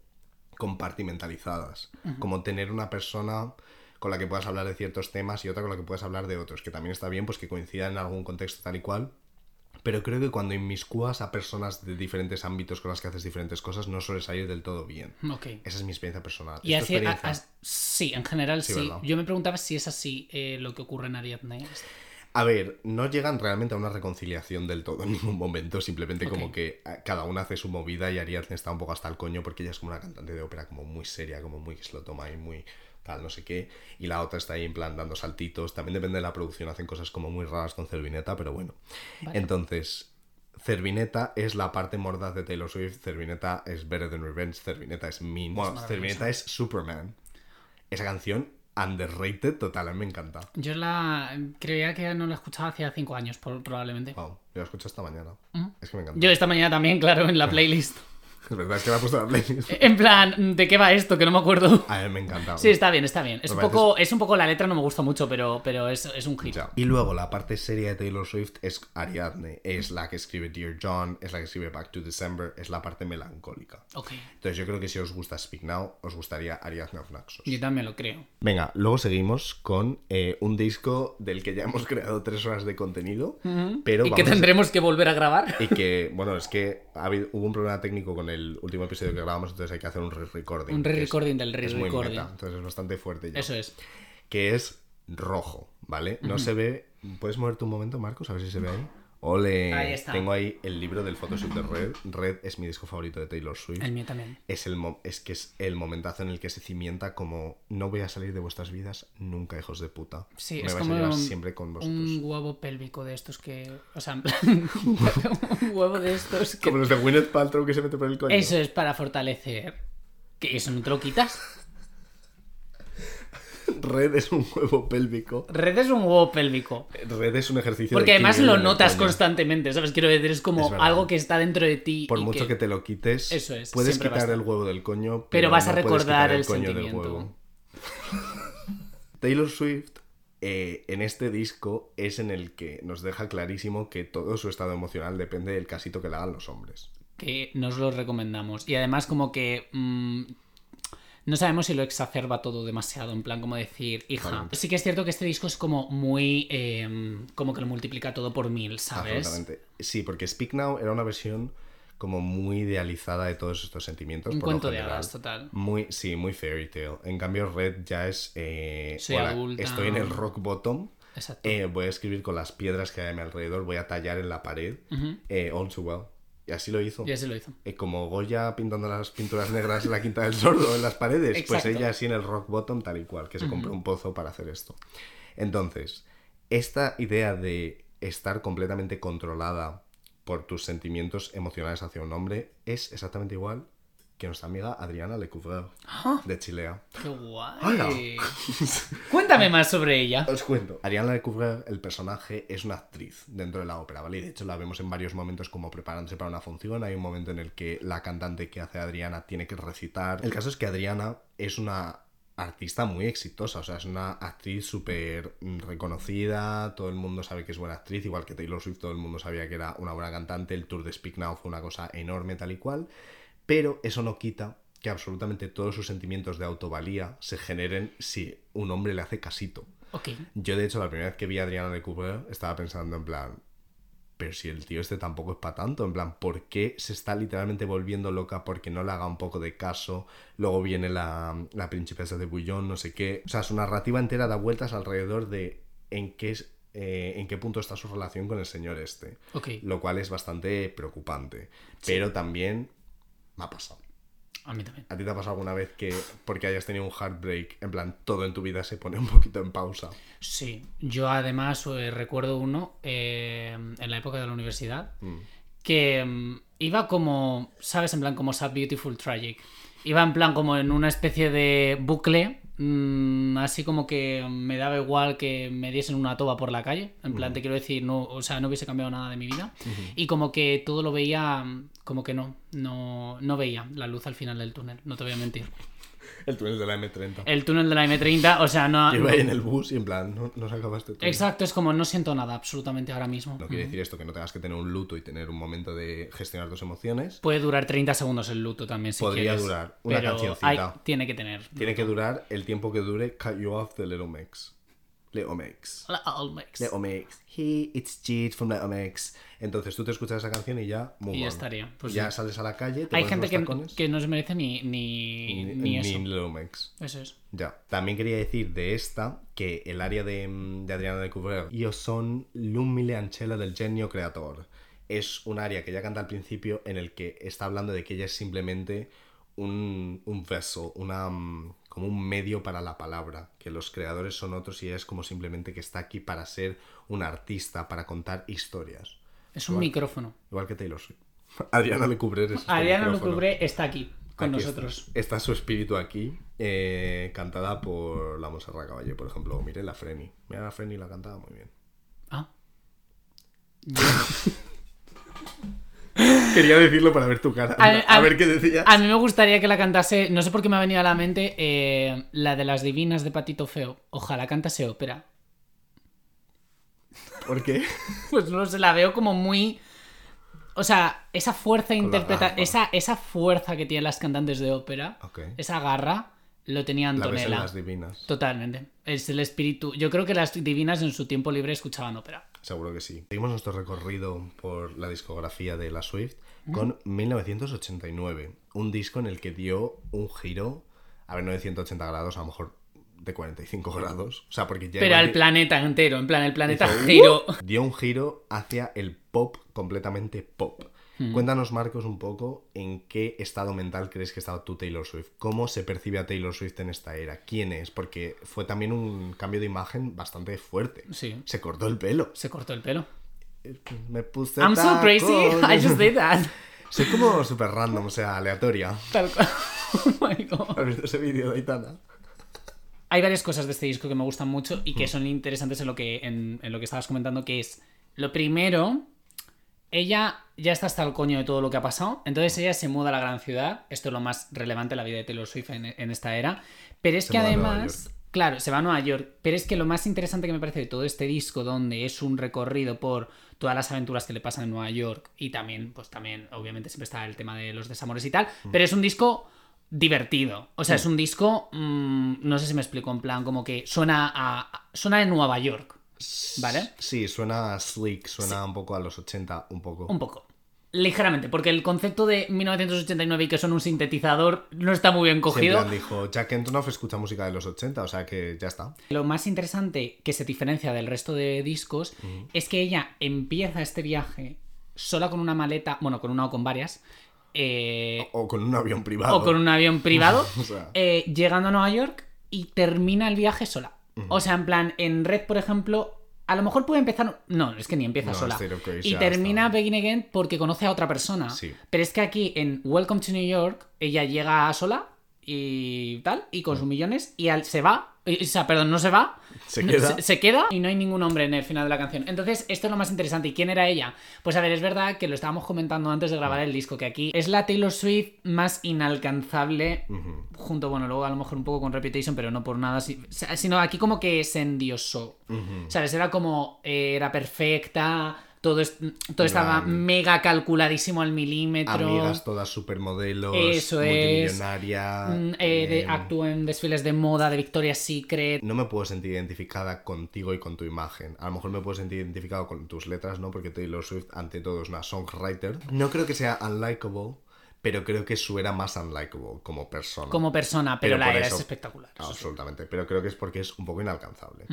compartimentalizadas. Como tener una persona con la que puedas hablar de ciertos temas y otra con la que puedas hablar de otros. Que también está bien, pues que coincidan en algún contexto tal y cual. Pero creo que cuando inmiscúas a personas de diferentes ámbitos con las que haces diferentes cosas, no suele salir del todo bien. Esa es mi experiencia personal. Y ¿Es tu así, a- experiencia? a- sí, en general Sí. Yo me preguntaba si es así eh, lo que ocurre en Ariadne. A ver, no llegan realmente a una reconciliación del todo en ningún momento, simplemente como que eh, cada una hace su movida y Ariadne está un poco hasta el coño porque ella es como una cantante de ópera como muy seria, como muy que se lo toma y muy tal, no sé qué, y la otra está ahí en plan dando saltitos, también depende de la producción, hacen cosas como muy raras con Cervineta, pero bueno. Vale. Entonces, Cervineta es la parte mordaz de Taylor Swift, Cervineta es Better Than Revenge, Cervineta es Mean, bueno. Cervineta es Superman. Esa canción, underrated total, a mí me encanta. Yo la creía que no la escuchaba hacía cinco años, por- probablemente. Wow, yo la escucho esta mañana. ¿Mm? Es que me encanta. Yo esta mañana también, claro, en la playlist. Es verdad, es que me ha puesto la playlist. En plan, ¿de qué va esto? Que no me acuerdo. A mí me encanta. Sí, está bien, está bien. Es un, poco, es un poco la letra, no me gusta mucho, pero, pero es, es un hit. Ya. Y luego la parte seria de Taylor Swift es Ariadne. Es la que escribe Dear John, es la que escribe Back to December, es la parte melancólica. Ok, Entonces yo creo que si os gusta Speak Now, os gustaría Ariadne of Naxos. yo también lo creo. Venga, luego seguimos con eh, un disco del que ya hemos creado tres horas de contenido, pero y que a- tendremos que volver a grabar. Y que, bueno, es que ha habido, hubo un problema técnico con el último episodio que grabamos, entonces hay que hacer un re-recording. Un re-recording del re-recording. entonces es bastante fuerte ya. Eso es. Que es rojo, ¿vale? No se ve... ¿Puedes moverte un momento, Marcos? A ver si se ve ahí. Ole, Ahí está. tengo ahí el libro del photoshoot de Red. Red es mi disco favorito de Taylor Swift. El mío también. Es, el mo- es que es el momentazo en el que se cimienta como no voy a salir de vuestras vidas nunca, hijos de puta. Sí, Me es vais como a llevar un- siempre con vosotros. Un huevo pélvico de estos que. O sea, en plan, un huevo de estos que. Como los de Gwyneth Paltrow que se mete por el coño. Eso es para fortalecer. ¿Que eso no te lo quitas? Red es un huevo pélvico. Red es un huevo pélvico. Red es un ejercicio Porque de además lo notas constantemente, ¿sabes? Quiero decir, es como Es algo que está dentro de ti. Por y mucho que... te lo quites, Eso es, puedes quitar el huevo del coño, pero, Pero vas a no recordar el coño del sentimiento. huevo. Taylor Swift eh, en este disco es en el que nos deja clarísimo que todo su estado emocional depende del casito que le hagan los hombres. Que nos lo recomendamos. Y además, como que. mm, no sabemos si lo exacerba todo demasiado, en plan como decir, hija. Sí que es cierto que este disco es como muy... eh, como que lo multiplica todo por mil, ¿sabes? Absolutamente. Sí, porque Speak Now era una versión como muy idealizada de todos estos sentimientos. Un por lo cuento de hadas, total. Muy, sí, muy fairy tale. En cambio, Red ya es. eh, Soy hola, adulta. Estoy en el rock bottom. Exacto. eh, voy a escribir con las piedras que hay a mi alrededor. Voy a tallar en la pared. eh, all too well. Y así lo hizo. Y así lo hizo. Eh, como Goya pintando las pinturas negras en la quinta del sordo en las paredes, Exacto. pues ella así en el rock bottom tal y cual, que se compró un pozo para hacer esto. Entonces, esta idea de estar completamente controlada por tus sentimientos emocionales hacia un hombre es exactamente igual que nuestra amiga Adriana Lecouvreur de Chilea. ¡Qué guay! Cuéntame más sobre ella. Os cuento. Ariana Lecouvreur, el personaje, es una actriz dentro de la ópera, ¿vale? Y de hecho la vemos en varios momentos como preparándose para una función. Hay un momento en el que la cantante que hace a Adriana tiene que recitar. El caso es que Adriana es una artista muy exitosa, o sea, es una actriz súper reconocida, todo el mundo sabe que es buena actriz, igual que Taylor Swift, todo el mundo sabía que era una buena cantante, el tour de Speak Now fue una cosa enorme tal y cual, pero eso no quita que absolutamente todos sus sentimientos de autovalía se generen si un hombre le hace casito. Yo, de hecho, la primera vez que vi a Adriana de Cooper, estaba pensando en plan, pero si el tío este tampoco es para tanto, en plan, ¿por qué se está literalmente volviendo loca porque no le haga un poco de caso? Luego viene la, la princesa de Bouillon, no sé qué. O sea, su narrativa entera da vueltas alrededor de en qué, es- eh, en qué punto está su relación con el señor este. Lo cual es bastante preocupante. Pero también me ha pasado. A mí también. ¿A ti te ha pasado alguna vez que porque hayas tenido un heartbreak, en plan, todo en tu vida se pone un poquito en pausa? Sí. Yo además eh, recuerdo uno eh, en la época de la universidad Mm. que mm, iba como, ¿sabes? En plan como Sad Beautiful Tragic. Iba en plan como en una especie de bucle, mm, así como que me daba igual que me diesen una toba por la calle. En plan, te quiero decir, no, o sea, no hubiese cambiado nada de mi vida. Y como que todo lo veía, como que no, no, no veía la luz al final del túnel, no te voy a mentir. El túnel de la M30. El túnel de la M30, o sea, no... Iba ahí en el bus y en plan, no, no se acaba este túnel. Exacto, es como no siento nada absolutamente ahora mismo. No quiere decir esto que no tengas que tener un luto y tener un momento de gestionar tus emociones. Puede durar 30 segundos el luto también, si Podría quieres. durar una pero cancioncita. hay- tiene que tener. Tiene que durar el tiempo que dure Cut You Off de Little Mix. Little Mix. Little Mix. Little Mix. He, it's Cheat from Little Mix. Entonces tú te escuchas esa canción y ya, move Y ya estaría, pues ya sí. sales a la calle, te Hay gente que, que no se merece ni, ni, ni, eso. Little Mix. Eso es. Ya. También quería decir de esta que el área de, de Adriana de Couvreur, Io son l'umile ancella del genio creator. Es un área que ella canta al principio en el que está hablando de que ella es simplemente un, un vessel, una, mm, como un medio para la palabra, que los creadores son otros y ella es como simplemente que está aquí para ser un artista, para contar historias. Es un Igual- micrófono. Igual que Taylor Swift. Adriana Lecouvreur es este. Lucubre está aquí con Aquí nosotros. Está, está su espíritu aquí, eh, cantada por la Monserrat Caballé, por ejemplo. Mire la Freni. Mira la Freni la cantaba muy bien. Ah. Quería decirlo para ver tu cara. A- A, a- ver qué decías. A mí me gustaría que la cantase, no sé por qué me ha venido a la mente, eh, la de las divinas de Patito Feo. Ojalá cantase ópera. ¿Por qué? Pues no sé, la veo como muy... O sea, esa fuerza la interpreta, garra. esa, esa fuerza que tienen las cantantes de ópera, Ok. esa garra, lo tenía La ves en Antonella. las divinas. Totalmente. Es el espíritu. Yo creo que las divinas en su tiempo libre escuchaban ópera. Seguro que sí. Seguimos nuestro recorrido por la discografía de la Swift con 1989. Un disco en el que dio un giro, a ver, no de 180 grados, a lo mejor de 45 grados. O sea, porque ya Pero al planeta entero, en plan, el planeta giró. dio un giro hacia el pop completamente pop. Hmm. Cuéntanos, Marcos, un poco en qué estado mental crees que estaba tú Taylor Swift. ¿Cómo se percibe a Taylor Swift en esta era? ¿Quién es? Porque fue también un cambio de imagen bastante fuerte. Sí. Se cortó el pelo. Se cortó el pelo. Me puse I'm so crazy, I just did that. Soy como súper random, o sea, aleatoria. Tal cual. Oh my God. ¿Has visto ese vídeo de Aitana? Hay varias cosas de este disco que me gustan mucho y que Mm. son interesantes en lo que, en, en lo que estabas comentando, que es, lo primero, ella ya está hasta el coño de todo lo que ha pasado, entonces ella se muda a la gran ciudad, esto es lo más relevante en la vida de Taylor Swift en, en esta era, pero es Se que además, claro, se va a Nueva York, pero es que lo más interesante que me parece de todo este disco, donde es un recorrido por todas las aventuras que le pasan en Nueva York y también, pues también, obviamente siempre está el tema de los desamores y tal, Mm. pero es un disco divertido. O sea, es un disco. mm, no sé si me explico, en plan, como que suena a. suena de Nueva York. ¿Vale? Sí, suena sleek, suena un poco a los 80, un poco. Un poco. Ligeramente, porque el concepto de 1989 y que son un sintetizador no está muy bien en cogido. plan dijo, Jack Antonoff escucha música de los 80, o sea que ya está. Lo más interesante que se diferencia del resto de discos es que ella empieza este viaje sola con una maleta, bueno, con una o con varias, eh, O con un avión privado. o con un avión privado, O sea. eh, llegando a Nueva York y termina el viaje sola. O sea, en plan, en Red, por ejemplo, a lo mejor puede empezar. No, es que ni empieza No, sola. Y termina está. Begin Again porque conoce a otra persona. Sí. Pero es que aquí en Welcome to New York, ella llega sola y tal, y con sus millones, y al, se va. y- O sea, perdón, no se va. Se queda. se queda y no hay ningún hombre en el final de la canción. Entonces, esto es lo más interesante. ¿Y quién era ella? Pues a ver, es verdad que lo estábamos comentando antes de grabar el disco, que aquí es la Taylor Swift más inalcanzable, junto, bueno, luego a lo mejor un poco con Reputation, pero no por nada, si- sino aquí como que se endiosó. Ujú. ¿Sabes? Era como, eh, era perfecta, todo, es- todo estaba mega calculadísimo al milímetro. Amigas todas supermodelos, Eso es. multimillonaria. Mm, eh, de, em, actúa en desfiles de moda, de Victoria's Secret. No me puedo sentir identificada contigo y con tu imagen. A lo mejor me puedo sentir identificado con tus letras, ¿no? Porque Taylor Swift, ante todo, es una songwriter. No creo que sea unlikable, pero creo que su era más unlikable como persona. Como persona, pero, Pero la era eso- es espectacular. sí. Absolutamente, pero creo que es porque es un poco inalcanzable.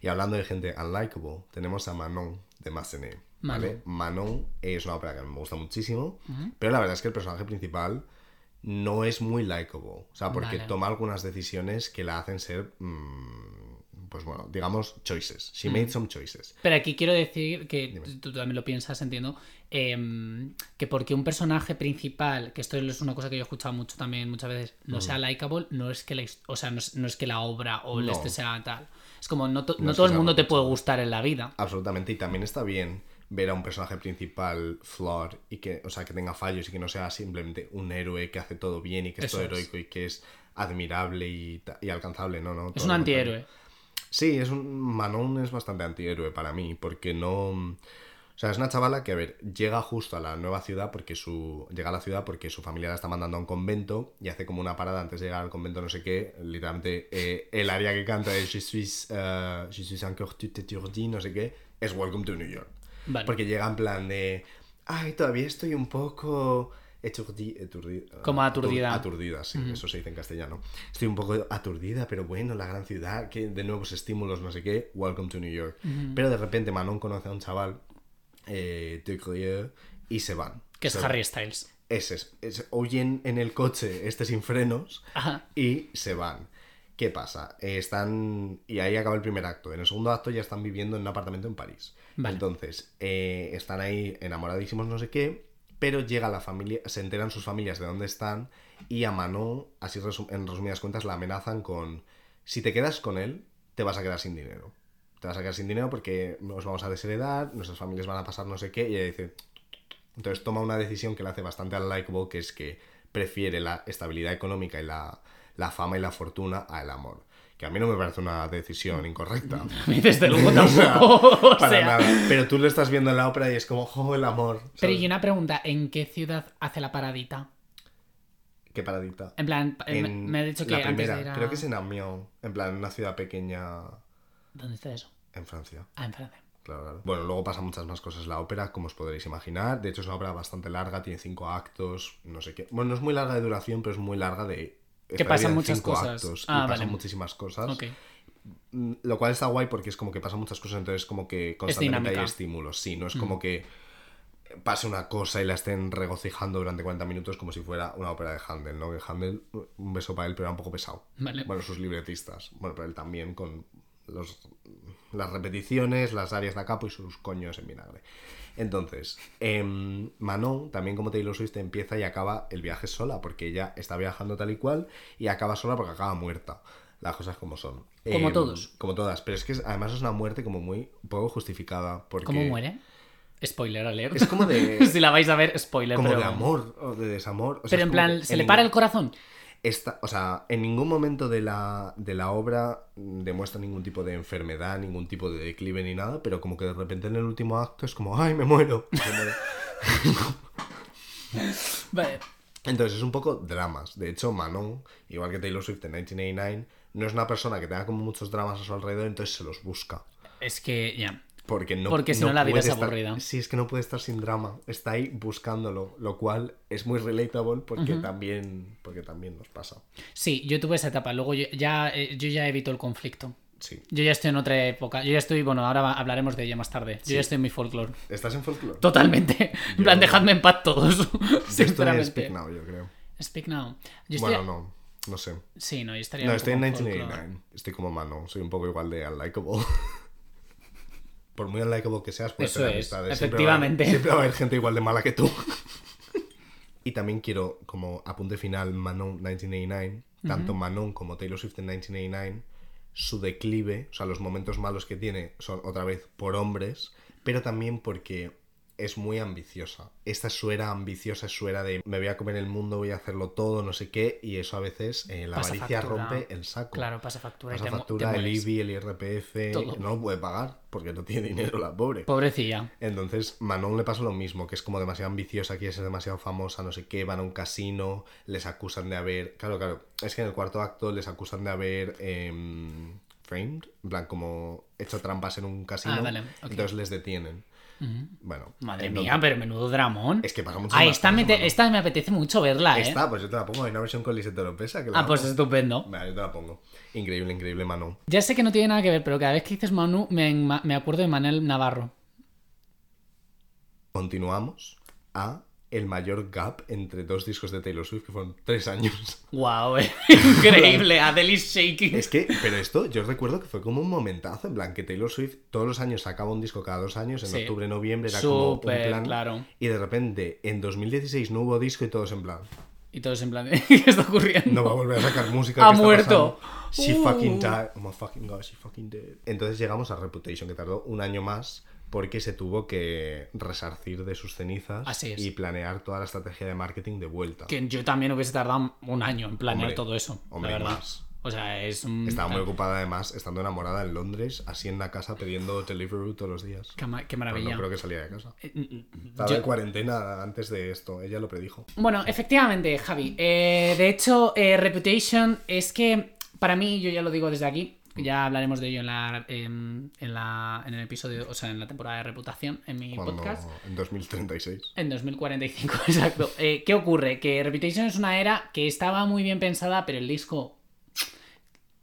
Y hablando de gente unlikable, tenemos a Manon de Massenet. ¿Vale? Manon es una ópera que me gusta muchísimo, pero la verdad es que el personaje principal no es muy likable. O sea, porque Vale. toma algunas decisiones que la hacen ser, mm, pues bueno, digamos, choices. She made some choices. Pero aquí quiero decir que tú también lo piensas, entiendo, em, que porque un personaje principal, que esto es una cosa que yo he escuchado mucho también muchas veces, no sea likable, no es que la, o sea, no es, no es que la obra o el No. este sea tal. Es como no, to- No todo el mundo te puede gustar en la vida. Absolutamente, y también está bien ver a un personaje principal flawed y que, o sea, que tenga fallos y que no sea simplemente un héroe que hace todo bien y que es todo heroico y que es admirable y, y alcanzable, no, no. Es un antihéroe. Sí, es un Manon es bastante antihéroe para mí porque no o sea, es una chavala que, a ver, llega justo a la nueva ciudad porque su. Llega a la ciudad porque su familia la está mandando a un convento y hace como una parada antes de llegar al convento, no sé qué. Literalmente, eh, el área que canta es Je suis, eh, je suis encore tout étourdi, no sé qué. Es Welcome to New York. Vale. Porque llega en plan de. Ay, todavía estoy un poco. Eturdi, eturdi- Como atur- aturdida. Aturdida, sí, eso se dice en castellano. Estoy un poco aturdida, pero bueno, la gran ciudad, que de nuevos estímulos, no sé qué. Welcome to New York. Pero de repente Manon conoce a un chaval, eh, y se van. Que es Harry Styles. ese es, es- oyen en el coche este sin frenos Ajá. y se van. ¿Qué pasa? Eh, están. Y ahí acaba el primer acto. En el segundo acto ya están viviendo en un apartamento en París. Vale. Entonces, eh, están ahí enamoradísimos, no sé qué. Pero llega la familia, se enteran sus familias de dónde están. Y a Manon, así resu- en resumidas cuentas, la amenazan con: si te quedas con él, te vas a quedar sin dinero. Te vas a quedar sin dinero porque nos vamos a desheredar, nuestras familias van a pasar no sé qué. Y ella dice: Entonces toma una decisión que le hace bastante unlikable, que es que prefiere la estabilidad económica y la, la fama y la fortuna al amor. Que a mí no me parece una decisión incorrecta. A mí desde luego O sea, tampoco. o para sea. nada. Pero tú lo estás viendo en la ópera y es como, oh, el amor. Pero y una pregunta, ¿en qué ciudad hace la paradita? Qué paradita. En plan, eh, me- En me ha dicho que la antes primera, de ir a... creo que es en Amiens, en plan, en una ciudad pequeña ¿Dónde está eso? en Francia. Ah, en Francia. Claro, claro. Bueno, luego pasan muchas más cosas la ópera, como os podréis imaginar. De hecho, es una ópera bastante larga, tiene cinco actos, no sé qué. Bueno, no es muy larga de duración, pero es muy larga de... está pasan dividida en muchas cosas. actos Ah, y pasan vale. muchísimas cosas. Mm, Lo cual está guay porque es como que pasan muchas cosas, entonces como que constantemente hay dinámica. estímulos. Sí, no es como que pase una cosa y la estén regocijando durante 40 minutos como si fuera una ópera de Handel, ¿no? Que Handel, un beso para él, pero era un poco pesado. Vale. Bueno, sus libretistas. Bueno, pero él también con los, las repeticiones, las áreas de capo y sus coños en vinagre. Entonces, em, Manon, también como Taylor Swift, empieza y acaba el viaje sola, porque ella está viajando tal y cual y acaba sola porque acaba muerta. Las cosas como son. Como Em, todos. Como todas. Pero es que además es una muerte como muy poco justificada. Porque ¿Cómo muere? Spoiler alert. Es como de. si la vais a ver, spoiler. como pero... de amor o de desamor. O sea, Pero en plan, ¿se le para el corazón? Esta- o sea, en ningún momento de la, de la obra demuestra ningún tipo de enfermedad, ningún tipo de declive ni nada, pero como que de repente en el último acto es como, ¡ay, me muero! Me muero. Vale. Entonces es un poco dramas. De hecho, Manon, igual que Taylor Swift en 1989, no es una persona que tenga como muchos dramas a su alrededor, entonces se los busca. Es que, ya. Porque no Porque si no, la vida es estar- aburrida. Sí, es que no puede estar sin drama. Está ahí buscándolo, lo cual es muy relatable porque también porque también nos pasa. Sí, yo tuve esa etapa. Luego yo ya, eh, yo ya evito el conflicto. Sí. Yo ya estoy en otra época. Yo ya estoy, bueno, ahora hablaremos de ella más tarde. Yo ya estoy en mi folklore. ¿Estás en folklore? Totalmente. En plan, dejadme en paz todos. Yo estoy en. Speak Now, yo creo. Speak now. Yo estoy... Bueno, no, no sé. Sí, no, yo estaría No, estoy en poco folklore. 1989. Estoy como Mano, soy un poco igual de unlikable. Por muy unlikable que seas, puedes Eso tener es, amistades. Efectivamente. Siempre va a haber gente igual de mala que tú. y también quiero, como apunte final, Manon 1989. Tanto Manon como Taylor Swift en 1989, su declive, o sea, los momentos malos que tiene son otra vez por hombres, pero también porque es muy ambiciosa. Esta es su era ambiciosa, es su era de me voy a comer el mundo, voy a hacerlo todo, no sé qué, y eso a veces eh, la Pasa avaricia factura. rompe el saco. Claro, pasa factura y Pasa te factura, te el. IBI, el IRPF, Todo. no lo puede pagar porque no tiene dinero la pobre. Pobrecilla. Entonces, Manon le pasa lo mismo, que es como demasiado ambiciosa, quiere ser demasiado famosa, no sé qué, van a un casino, les acusan de haber... Claro, claro, es que en el cuarto acto les acusan de haber... em, framed, en plan, como hecho trampas en un casino, Ah, vale, entonces les detienen. Bueno, Madre mía, pero menudo dramón. Es que pasa mucho Ah, esta me, te- Manon. esta me apetece mucho verla, ¿eh? Esta, pues yo te la pongo, hay una versión con Lisette Oropesa que la Ah, pues estupendo. Vale, yo te la pongo. Increíble, increíble, Manon. Ya sé que no tiene nada que ver, pero cada vez que dices Manu me, me acuerdo de Manel Navarro. Continuamos a el mayor gap entre dos discos de Taylor Swift, que fueron tres años. Wow, increíble. Adele is shaking. Es que, pero esto yo recuerdo que fue como un momentazo, en plan, que Taylor Swift todos los años sacaba un disco cada dos años, en Sí. octubre, noviembre, era como un plan. claro. Y de repente, en 2016 no hubo disco y todos en plan, Y todos en plan, ¿qué está ocurriendo? no va a volver a sacar música. Ha ¿qué está muerto. pasando? She Uh. fucking died. Oh my fucking god, she fucking dead. Entonces llegamos a Reputation, que tardó un año más porque se tuvo que resarcir de sus cenizas Así es. y planear toda la estrategia de marketing de vuelta. Que yo también hubiese tardado un año en planear Hombre, todo eso. hombre, la verdad. más. O sea, es un. Estaba muy ocupada además, estando enamorada en Londres, así en la casa pidiendo Deliveroo todos los días. Qué, ma- qué Pero maravilla. no creo que salía de casa. Eh, Estaba yo- de cuarentena antes de esto, ella lo predijo. Bueno, efectivamente, Javi. Eh, de hecho, eh, Reputation es que para mí, yo ya lo digo desde aquí, ya hablaremos de ello en la, en, en la en el episodio, o sea, en la temporada de reputación, en mi Cuando, podcast. en 2036. En 2045, exacto. Eh, ¿Qué ocurre? Que Reputation es una era que estaba muy bien pensada, pero el disco.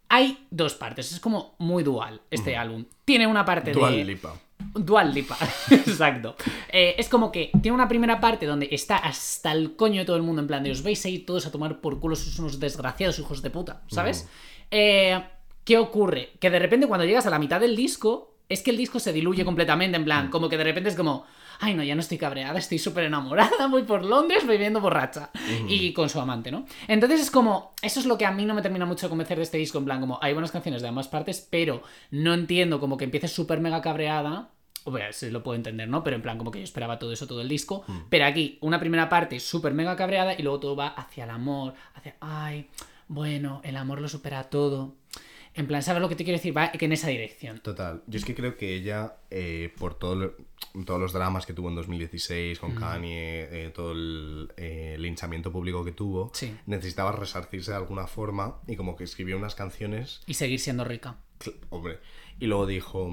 Hay dos partes, es como muy dual este álbum. Tiene una parte Dual de. Lipa. Dual Lipa, exacto. Eh, es como que tiene una primera parte donde está hasta el coño de todo el mundo, en plan de os vais a ir todos a tomar por culo, sois unos desgraciados hijos de puta, ¿sabes? Eh, ¿Qué ocurre? Que de repente cuando llegas a la mitad del disco, es que el disco se diluye completamente, en plan, como que de repente es como, ay no, ya no estoy cabreada, estoy súper enamorada, voy por Londres, voy viendo borracha. Y con su amante, ¿no? Entonces es como, eso es lo que a mí no me termina mucho de convencer de este disco, en plan, como hay buenas canciones de ambas partes, pero no entiendo como que empieces súper mega cabreada Bueno, se lo puedo entender, ¿no? Pero en plan, como que yo esperaba todo eso, todo el disco. Mm. Pero aquí, una primera parte súper mega cabreada y luego todo va hacia el amor, hacia, ay, bueno, el amor lo supera todo. En plan, ¿sabes lo que te quiero decir? Va que en esa dirección. Total. Yo es que creo que ella, eh, por todo lo- todos los dramas que tuvo en 2016 con Kanye, eh, todo el eh, linchamiento público que tuvo, Sí. necesitaba resarcirse de alguna forma y como que escribió unas canciones, Y seguir siendo rica. hombre, y luego dijo,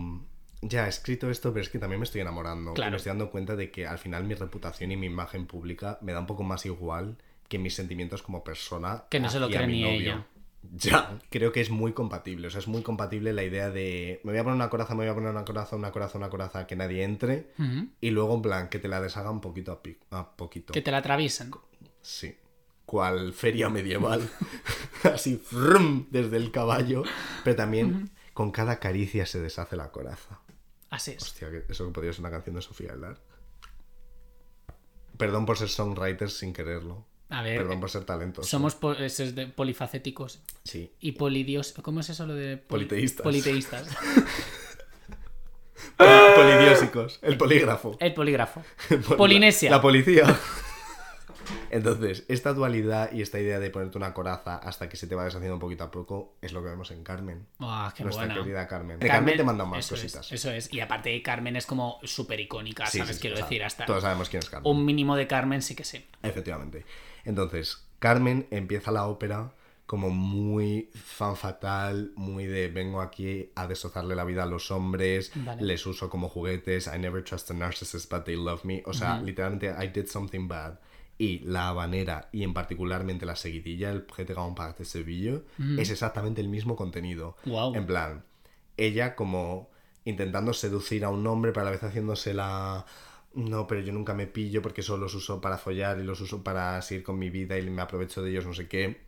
ya he escrito esto, pero es que también me estoy enamorando. Y Claro. me estoy dando cuenta de que al final mi reputación y mi imagen pública me da un poco más igual que mis sentimientos como persona. Que no se lo cree mi ni novio. ella. Ya, creo que es muy compatible. O sea, es muy compatible la idea de me voy a poner una coraza, me voy a poner una coraza, una coraza, una coraza, que nadie entre. Y luego, en plan, que te la deshaga un poquito a, poquito. Que te la atraviesen. Sí. Cual feria medieval. Así, frum, desde el caballo. Pero también con cada caricia se deshace la coraza. Así es. Hostia, que eso podría ser una canción de Sofía Elar. Perdón por ser songwriter sin quererlo. A ver, Perdón por ser talentoso. somos po- polifacéticos Sí. y polidios. ¿Cómo es eso lo de poli- Politeístas. Politeístas. Pol- Polidiósicos. El polígrafo. El polígrafo. Polinesia. La, policía. Entonces, esta dualidad y esta idea de ponerte una coraza hasta que se te va deshaciendo poquito a poco es lo que vemos en Carmen. Ah, qué nuestra buena. querida Carmen. De Carmen, te mandan más eso es, cositas. eso es. Y aparte, Carmen es como súper icónica, ¿sabes? sí, sí, Quiero o sea, decir, hasta Todos sabemos quién es Carmen. un mínimo de Carmen sí que sí. Efectivamente. Entonces, Carmen empieza la ópera como muy fan fatal, muy de vengo aquí a destrozarle la vida a los hombres, Vale. les uso como juguetes, I never trust a narcissist but they love me. O sea, literalmente I did something bad. Y la habanera y en particularmente la seguidilla, el Prêt Grand Part de Sevilla, es exactamente el mismo contenido. Guau. En plan, ella como intentando seducir a un hombre, pero a la vez haciéndose la... No, pero yo nunca me pillo porque solo los uso para follar y los uso para seguir con mi vida y me aprovecho de ellos, no sé qué.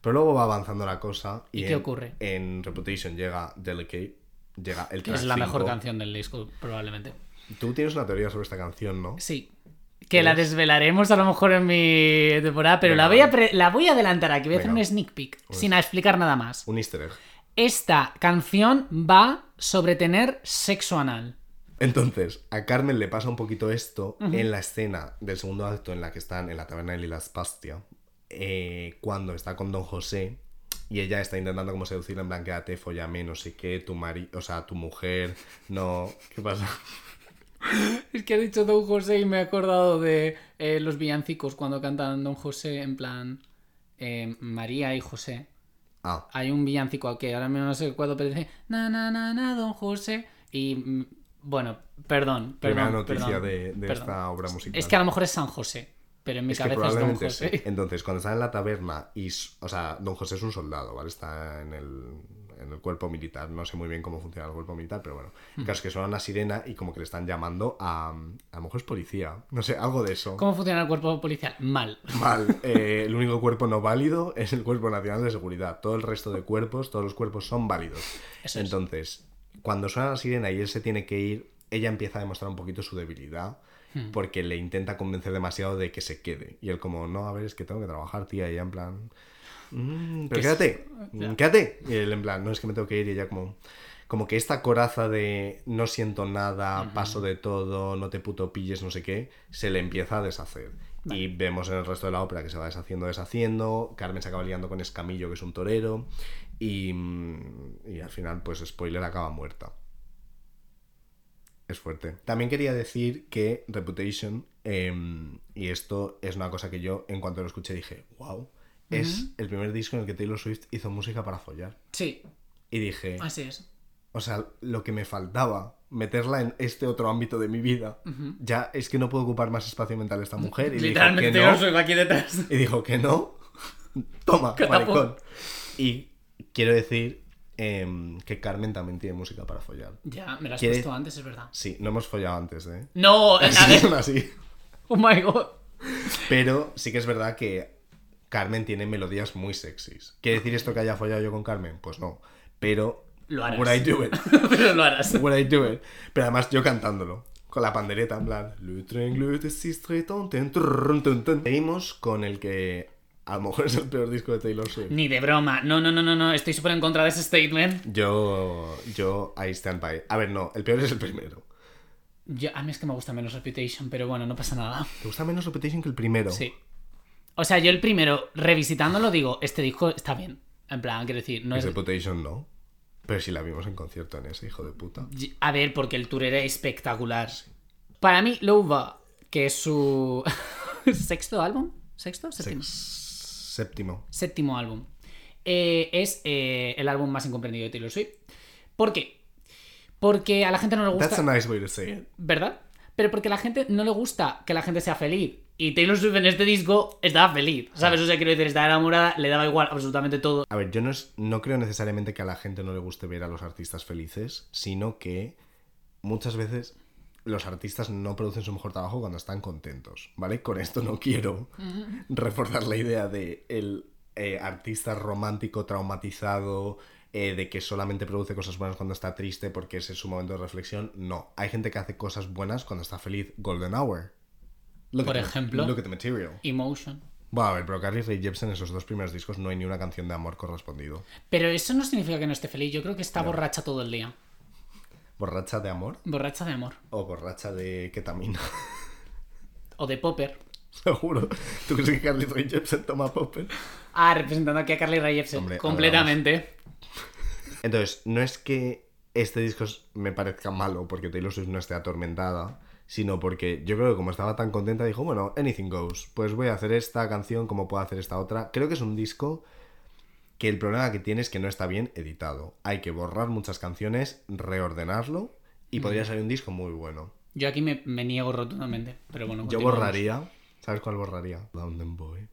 Pero luego va avanzando la cosa. ¿Y, ¿Y qué en- ocurre? En Reputation llega Delicate, llega el Que track es la mejor canción del disco, probablemente. Tú tienes una teoría sobre esta canción, ¿no? Sí. Que la desvelaremos a lo mejor en mi temporada, pero Venga, la voy, a pre- la voy a adelantar aquí. Voy a hacer un sneak peek, sin explicar nada más. Un easter egg. Esta canción va sobre tener sexo anal. Entonces, a Carmen le pasa un poquito esto en la escena del segundo acto en la que están en la taberna de Lilas Pastia, eh, cuando está con Don José y ella está intentando como seducirle en plan, quédate, follame, no sé qué, tu mari o sea, tu mujer, no... ¿Qué pasa? Es que ha dicho Don José y me he acordado de eh, los villancicos cuando cantan Don José en plan eh, María y José. Ah, Hay un villancico que ahora mismo no sé cuándo, pero dice na na na na Don José y mm, bueno, perdón, primera perdón, noticia perdón, de, de perdón. esta obra musical. Es que a lo mejor es San José, pero en mi Es que cabeza es Don José. sí. Entonces, cuando están en la taberna y, o sea, Don José es un soldado, ¿vale? Está en el, en el cuerpo militar. No sé muy bien cómo funciona el cuerpo militar, pero bueno. Caso es que suena una sirena y como que le están llamando a... A lo mejor es policía. No sé, algo de eso. ¿Cómo funciona el cuerpo policial? Mal. Mal. Eh, el único cuerpo no válido es el Cuerpo Nacional de Seguridad. Todo el resto de cuerpos, todos los cuerpos son válidos. Eso es. Cuando suena la sirena y él se tiene que ir, ella empieza a demostrar un poquito su debilidad. Hmm. Porque le intenta convencer demasiado de que se quede. Y él como, no, a ver, es que tengo que trabajar, tía. Y ella en plan, "Mm, pero es- quédate, mm, quédate. Y él en plan, no, es que me tengo que ir. Y ella como, como que esta coraza de no siento nada, paso de todo, no te puto pilles, no sé qué, se le empieza a deshacer. Y vemos en el resto de la ópera que se va deshaciendo, deshaciendo. Carmen se acaba liando con Escamillo, que es un torero. Y, mm, y al final, pues spoiler, acaba muerta. Es fuerte. También quería decir que Reputation, em, y esto es una cosa que yo en cuanto lo escuché dije, wow, es el primer disco en el que Taylor Swift hizo música para follar. Sí, Y dije, así es. o sea, lo que me faltaba, meterla en este otro ámbito de mi vida, ya es que no puedo ocupar más espacio mental esta mujer. Y dijo Literalmente que yo no. soy aquí detrás. Y dijo que no. Toma, maricón. Y quiero decir em, que Carmen también tiene música para follar. Ya, me lo has ¿Quiere- puesto antes, es verdad. Sí, no hemos follado antes, ¿eh? No, Así, así. Oh my god. Pero sí que es verdad que Carmen tiene melodías muy sexys. ¿Quiere decir esto que haya follado yo con Carmen? Pues no. Pero. Lo harás. Would I do it? Pero lo harás. Would I do it? Pero además yo cantándolo. Con la pandereta, en plan. Seguimos con el que a lo mejor es el peor disco de Taylor Swift. Ni de broma. No, no, no, no, no. Estoy súper en contra de ese statement. Yo. Yo. I stand by. A ver, no. El peor es el primero. Yo, a mí es que me gusta menos Reputation, pero bueno, no pasa nada. ¿Te gusta menos Reputation que el primero? Sí. O sea, yo el primero, revisitándolo, digo, este disco está bien. En plan, quiero decir, no Es. Reputation no. Pero si la vimos en concierto en ese, hijo de puta. A ver, porque el tour era espectacular. Para mí, Lova, que es su sexto álbum, ¿sexto? Séptimo. Séptimo. Séptimo álbum. Eh, es eh, el álbum más incomprendido de Taylor Swift. ¿Por qué? Porque a la gente no le gusta... That's a nice way to say it. ¿Verdad? Pero porque a la gente no le gusta que la gente sea feliz. Y Taylor Swift en este disco estaba feliz. ¿Sabes? O sea, quiero decir, estaba enamorada, le daba igual absolutamente todo. A ver, yo no, es- no creo necesariamente que a la gente no le guste ver a los artistas felices, sino que muchas veces los artistas no producen su mejor trabajo cuando están contentos, ¿vale? Con esto no quiero reforzar la idea de el eh, artista romántico traumatizado, eh, de que solamente produce cosas buenas cuando está triste porque ese es su momento de reflexión. No, hay gente que hace cosas buenas cuando está feliz. Golden Hour. Look Por at the- ejemplo. Look at the material. Emotion. Bueno, a ver, pero Carly Rae Jepsen en esos dos primeros discos no hay ni una canción de amor correspondido. Pero eso no significa que no esté feliz. Yo creo que está borracha todo el día. ¿Borracha de amor? Borracha de amor. O borracha de ketamina. O de popper. Seguro. ¿Tú crees que Carly Rae Jepsen toma popper? Ah, representando aquí a Carly Rae Jepsen. Hombre, Completamente. Entonces, no es que este disco me parezca malo porque Taylor Swift no esté atormentada, sino porque yo creo que como estaba tan contenta, dijo, bueno, anything goes. Pues voy a hacer esta canción como puedo hacer esta otra. Creo que es un disco que el problema que tiene es que no está bien editado. Hay que borrar muchas canciones, reordenarlo y podría salir un disco muy bueno. Yo aquí me, me niego rotundamente. Pero bueno, Yo borraría... ¿Sabes cuál borraría? London Boy.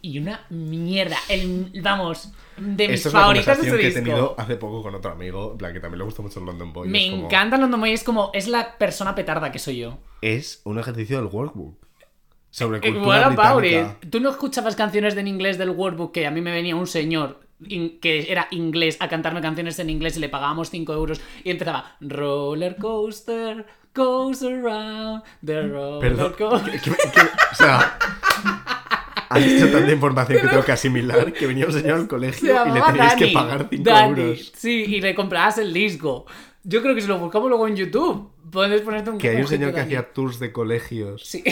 Y una mierda. El, vamos, de mis es una favoritas de conversación ese que he disco. tenido hace poco con otro amigo, en plan que también le gusta mucho el London Boy. Me es como- encanta London Boy. Es como, es la persona petarda que soy yo. Es un ejercicio del workbook. Sobre Eh, cultura what about británica. it? ¿Tú no escuchabas canciones de en inglés del Workbook que a mí me venía un señor in- que era inglés a cantarme canciones en inglés y le pagábamos 5 euros y empezaba Roller coaster goes around the roller Perdón. coaster. que- que- que- o sea, has dicho tanta información que tengo que asimilar que venía un señor al Se colegio y le teníais Dani. que pagar 5 Dani. euros. Sí, y le comprabas el disco. Yo creo que si lo buscamos luego en YouTube, puedes ponerte un Que hay un señor que Dani. hacía tours de colegios Sí.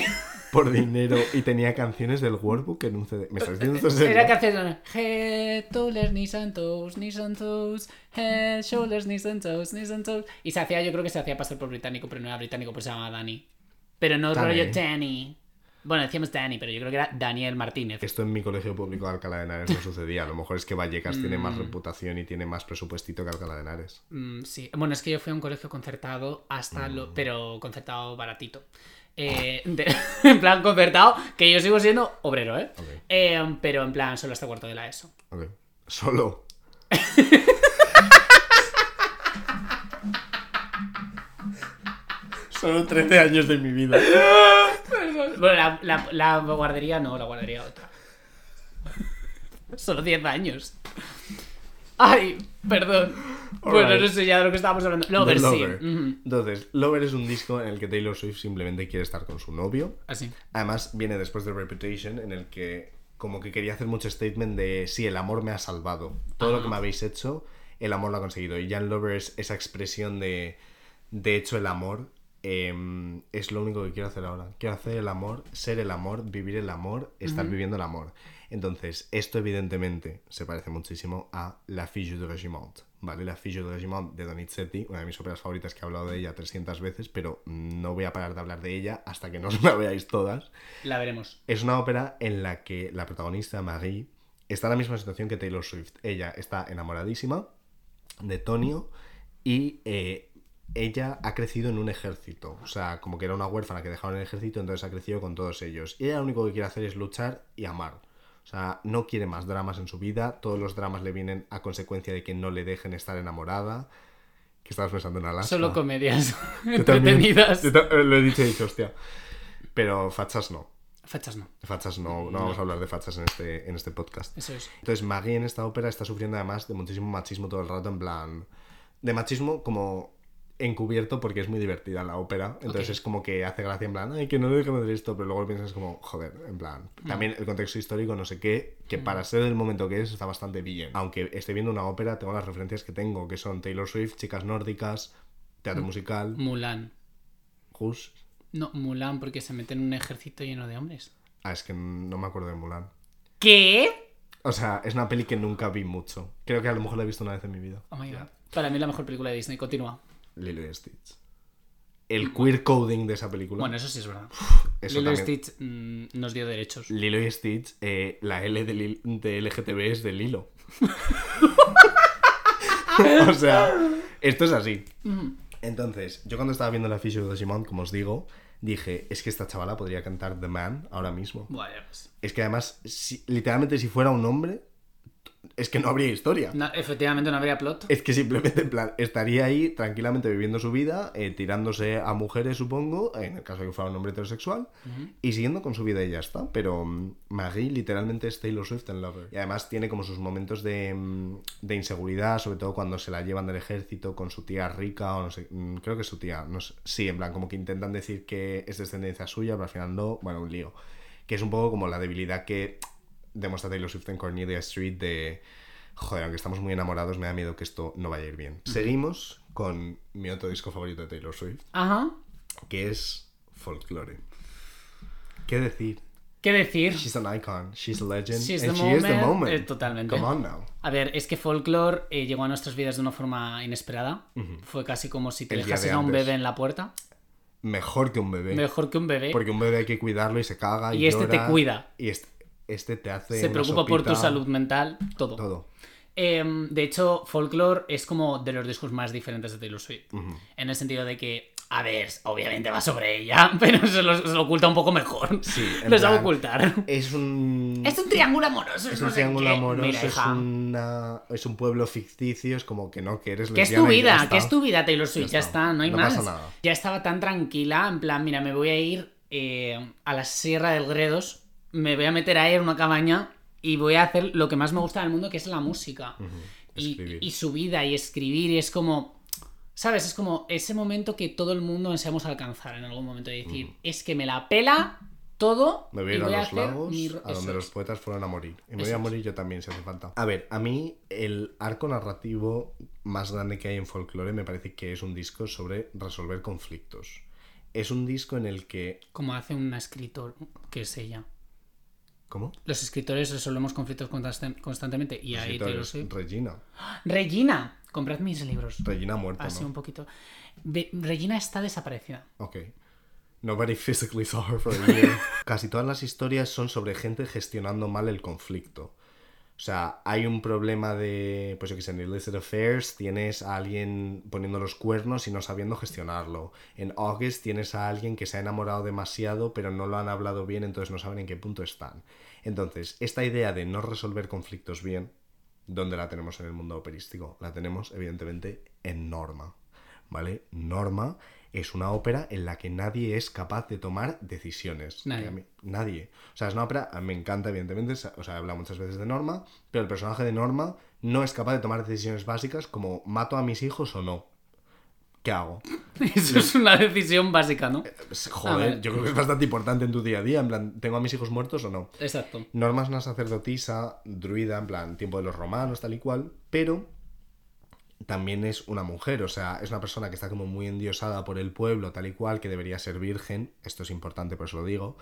Por dinero y tenía canciones del workbook en un CD. ¿Me estás diciendo esto en serio? Era hacía Head, shoulders, knees and toes, knees and toes, head, shoulders, knees and toes, knees and toes. Y se hacía, yo creo que se hacía pasar por británico, pero no era británico, pues se llamaba Danny. Pero no rollo Danny. Bueno, decíamos Danny, pero yo creo que era Daniel Martínez. Esto en mi colegio público de Alcalá de Henares no sucedía. A lo mejor es que Vallecas tiene Mm. más reputación y tiene más presupuestito que Alcalá de Henares. Mm, sí, bueno, es que yo fui a un colegio concertado hasta lo. Pero concertado baratito. Eh, de- en plan concertado, que yo sigo siendo obrero, ¿eh? Eh, Pero en plan, solo hasta cuarto de la ESO. Ok. Solo. Solo 13 años de mi vida. Bueno, la, la- la guardería no, la guardería otra. Solo 10 años. Ay, perdón. Bueno, Alright. no sé ya de lo que estábamos hablando. Lover, sí. Entonces, Lover es un disco en el que Taylor Swift simplemente quiere estar con su novio. Así. Además, viene después de Reputation, en el que como que quería hacer mucho statement de sí, el amor me ha salvado. Todo lo que me habéis hecho, el amor lo ha conseguido. Y ya en Lover es esa expresión de de hecho el amor em, es lo único que quiero hacer ahora. Quiero hacer el amor, ser el amor, vivir el amor, estar viviendo el amor. Entonces, esto evidentemente se parece muchísimo a La Fille du Regiment, ¿vale? La Fille du Regiment de Donizetti, una de mis óperas favoritas que he hablado de ella 300 veces, pero no voy a parar de hablar de ella hasta que no os la veáis todas. La veremos. Es una ópera en la que la protagonista, Marie, está en la misma situación que Taylor Swift. Ella está enamoradísima de Tonio y eh, ella ha crecido en un ejército. O sea, como que era una huérfana que dejaron en el ejército, entonces ha crecido con todos ellos. Y ella lo único que quiere hacer es luchar y amar. O sea, no quiere más dramas en su vida. Todos los dramas le vienen a consecuencia de que no le dejen estar enamorada. Que estabas pensando en Alaska. Solo comedias Yo también. entretenidas. Yo ta- lo he dicho y he dicho, hostia. Pero fachas no. Fechas no. Fachas no, no vamos a hablar de fachas en este, en este podcast. Eso es. Entonces Maggie en esta ópera está sufriendo además de muchísimo machismo todo el rato, en plan... De machismo como encubierto porque es muy divertida la ópera. Entonces Ok. es como que hace gracia en plan, ay, que no le dejen hacer esto, pero luego lo piensas como, joder, en plan... También el contexto histórico, no sé qué, que para ser el momento que es está bastante bien. Aunque esté viendo una ópera, tengo las referencias que tengo, que son Taylor Swift, chicas nórdicas, teatro musical... Mulan. Rouge. No, Mulan, porque se mete en un ejército lleno de hombres. Ah, es que no me acuerdo de Mulan. ¿Qué? O sea, es una peli que nunca vi mucho. Creo que a lo mejor la he visto una vez en mi vida. Oh my god. Para mí es la mejor película de Disney. Continúa. Lilo y Stitch. El queer coding de esa película. Bueno, eso sí es verdad. eso Lilo y. Stitch mm, nos dio derechos. Lilo y Stitch, eh, la L de, Lil- de LGTB es de Lilo. o sea, esto es así. Entonces, yo cuando estaba viendo la ficha de Digimon, como os digo, dije, es que esta chavala podría cantar The Man ahora mismo. Pues. Es que además, si- literalmente si fuera un hombre, es que no habría historia. no, efectivamente no habría plot. Es que simplemente, en plan, estaría ahí tranquilamente viviendo su vida, eh, tirándose a mujeres, supongo, en el caso de que fuera un hombre heterosexual, y siguiendo con su vida y ya está. Pero mm, Marie literalmente es Taylor Swift en Lover. Y además tiene como sus momentos de, mm, de inseguridad, sobre todo cuando se la llevan del ejército con su tía rica, o no sé, mm, creo que es su tía, no sé, sí, en plan, como que intentan decir que es descendencia suya, pero al final no, bueno, un lío. Que es un poco como la debilidad que demuestra Taylor Swift en Cornelia Street de joder, aunque estamos muy enamorados, me da miedo que esto no vaya a ir bien. Seguimos con mi otro disco favorito de Taylor Swift, Ajá. que es Folklore. ¿Qué decir? ¿Qué decir? She's an icon, she's a legend, She's and the she is the moment. moment. Eh, totalmente. Come on now. A ver, es que Folklore eh, llegó a nuestras vidas de una forma inesperada. Fue casi como si te El dejases de a un antes. bebé en la puerta. Mejor que un bebé. Mejor que un bebé. Porque un bebé hay que cuidarlo y se caga y, Y este te cuida. Y este, este te hace Se una preocupa por tu salud mental, todo. Todo. Em, de hecho, Folklore es como de los discos más diferentes de Taylor Swift. En el sentido de que, a ver, obviamente va sobre ella, pero se lo, se lo oculta un poco mejor. Sí, lo sabe ocultar. Es un... Es un triángulo amoroso. Es un triángulo amoroso, Mira, es, una, es un pueblo ficticio, es como que no, que eres ¿Qué es tu vida? ¿Qué es tu vida, Taylor Swift? Ya, Ya está. está. no hay No más. pasa nada. Ya estaba tan tranquila, en plan, mira, me voy a ir eh, a la Sierra del Gredos, me voy a meter ahí en una cabaña y voy a hacer lo que más me gusta del mundo, que es la música. y, su vida y escribir, y es como. ¿Sabes? Es como ese momento que todo el mundo deseamos alcanzar en algún momento. De decir, es que me la pela todo. Me voy a ir a los lagos, mi a donde los poetas fueron a morir. Y me Eso voy a es. morir yo también, si hace falta. A ver, a mí el arco narrativo más grande que hay en folclore me parece que es un disco sobre resolver conflictos. Es un disco en el que... Como hace un escritor, que es ella. ¿Cómo? Los escritores resolvemos conflictos constan- constantemente. Y ahí Taylor Escritores, Swift. Regina. Regina, comprad mis libros. Regina muerta, Así ¿no? un poquito. Regina está desaparecida. Ok. Nobody physically saw her for a year. Casi todas las historias son sobre gente gestionando mal el conflicto. O sea, hay un problema de, pues yo que sé, en Illicit Affairs tienes a alguien poniendo los cuernos y no sabiendo gestionarlo. En August tienes a alguien que se ha enamorado demasiado pero no lo han hablado bien, entonces no saben en qué punto están. Entonces, esta idea de no resolver conflictos bien, ¿dónde la tenemos en el mundo operístico? La tenemos, evidentemente, en Norma. ¿Vale? Norma es una ópera en la que nadie es capaz de tomar decisiones. Nadie. Mí- nadie. O sea, es una ópera, a mí me encanta, evidentemente, o sea, he hablado muchas veces de Norma, pero el personaje de Norma no es capaz de tomar decisiones básicas como ¿mato a mis hijos o no? ¿Qué hago? Eso es una decisión básica, ¿no? A Joder, yo creo que es bastante importante en tu día a día, en plan, ¿tengo a mis hijos muertos o no? Exacto. Norma es una sacerdotisa, druida, en plan, tiempo de los romanos, tal y cual, pero también es una mujer, o sea, es una persona que está como muy endiosada por el pueblo, tal y cual, que debería ser virgen, esto es importante, por eso lo digo,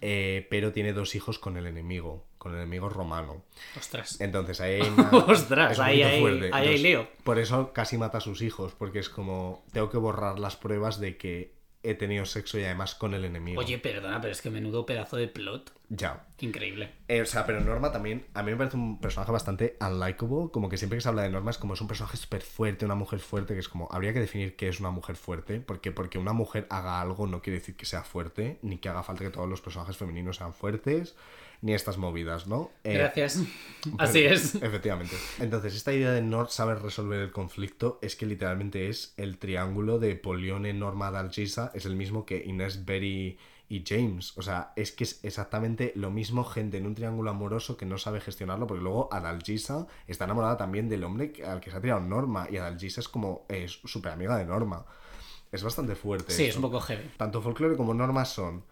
eh, pero tiene dos hijos con el enemigo, con el enemigo romano. Ostras. Entonces ahí hay una- Ostras, ahí hay- fuerte. ahí hay lío. Por eso casi mata a sus hijos, porque es como, tengo que borrar las pruebas de que he tenido sexo y además con el enemigo. Oye, perdona, pero es que menudo pedazo de plot. Ya. Increíble. Eh, o sea, pero Norma también, a mí me parece un personaje bastante unlikable, como que siempre que se habla de Norma es como es un personaje súper fuerte, una mujer fuerte, que es como, habría que definir qué es una mujer fuerte, porque porque una mujer haga algo no quiere decir que sea fuerte, ni que haga falta que todos los personajes femeninos sean fuertes, ni estas movidas, ¿no? Eh, Gracias. Así es. Efectivamente. Entonces, esta idea de no saber resolver el conflicto es que literalmente es el triángulo de Polione, Norma, Dalgisa, es el mismo que Inés, Berry y James. O sea, es que es exactamente lo mismo gente en un triángulo amoroso que no sabe gestionarlo, porque luego Adalgisa está enamorada también del hombre al que se ha tirado Norma, y Adalgisa es como, es súper amiga de Norma. Es bastante fuerte. Sí, es un poco heavy. Tanto folclore como normas son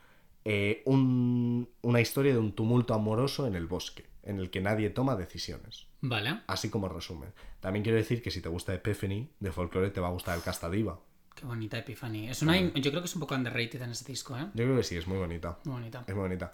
eh, un- una historia de un tumulto amoroso en el bosque, en el que nadie toma decisiones. Vale. Así como resumen. También quiero decir que si te gusta Epiphany, de folclore te va a gustar el Casta Diva. Qué bonita Epiphany. Es una, yo creo que es un poco underrated en ese disco, ¿eh? Yo creo que sí, es muy bonita. Muy bonita. Es muy bonita.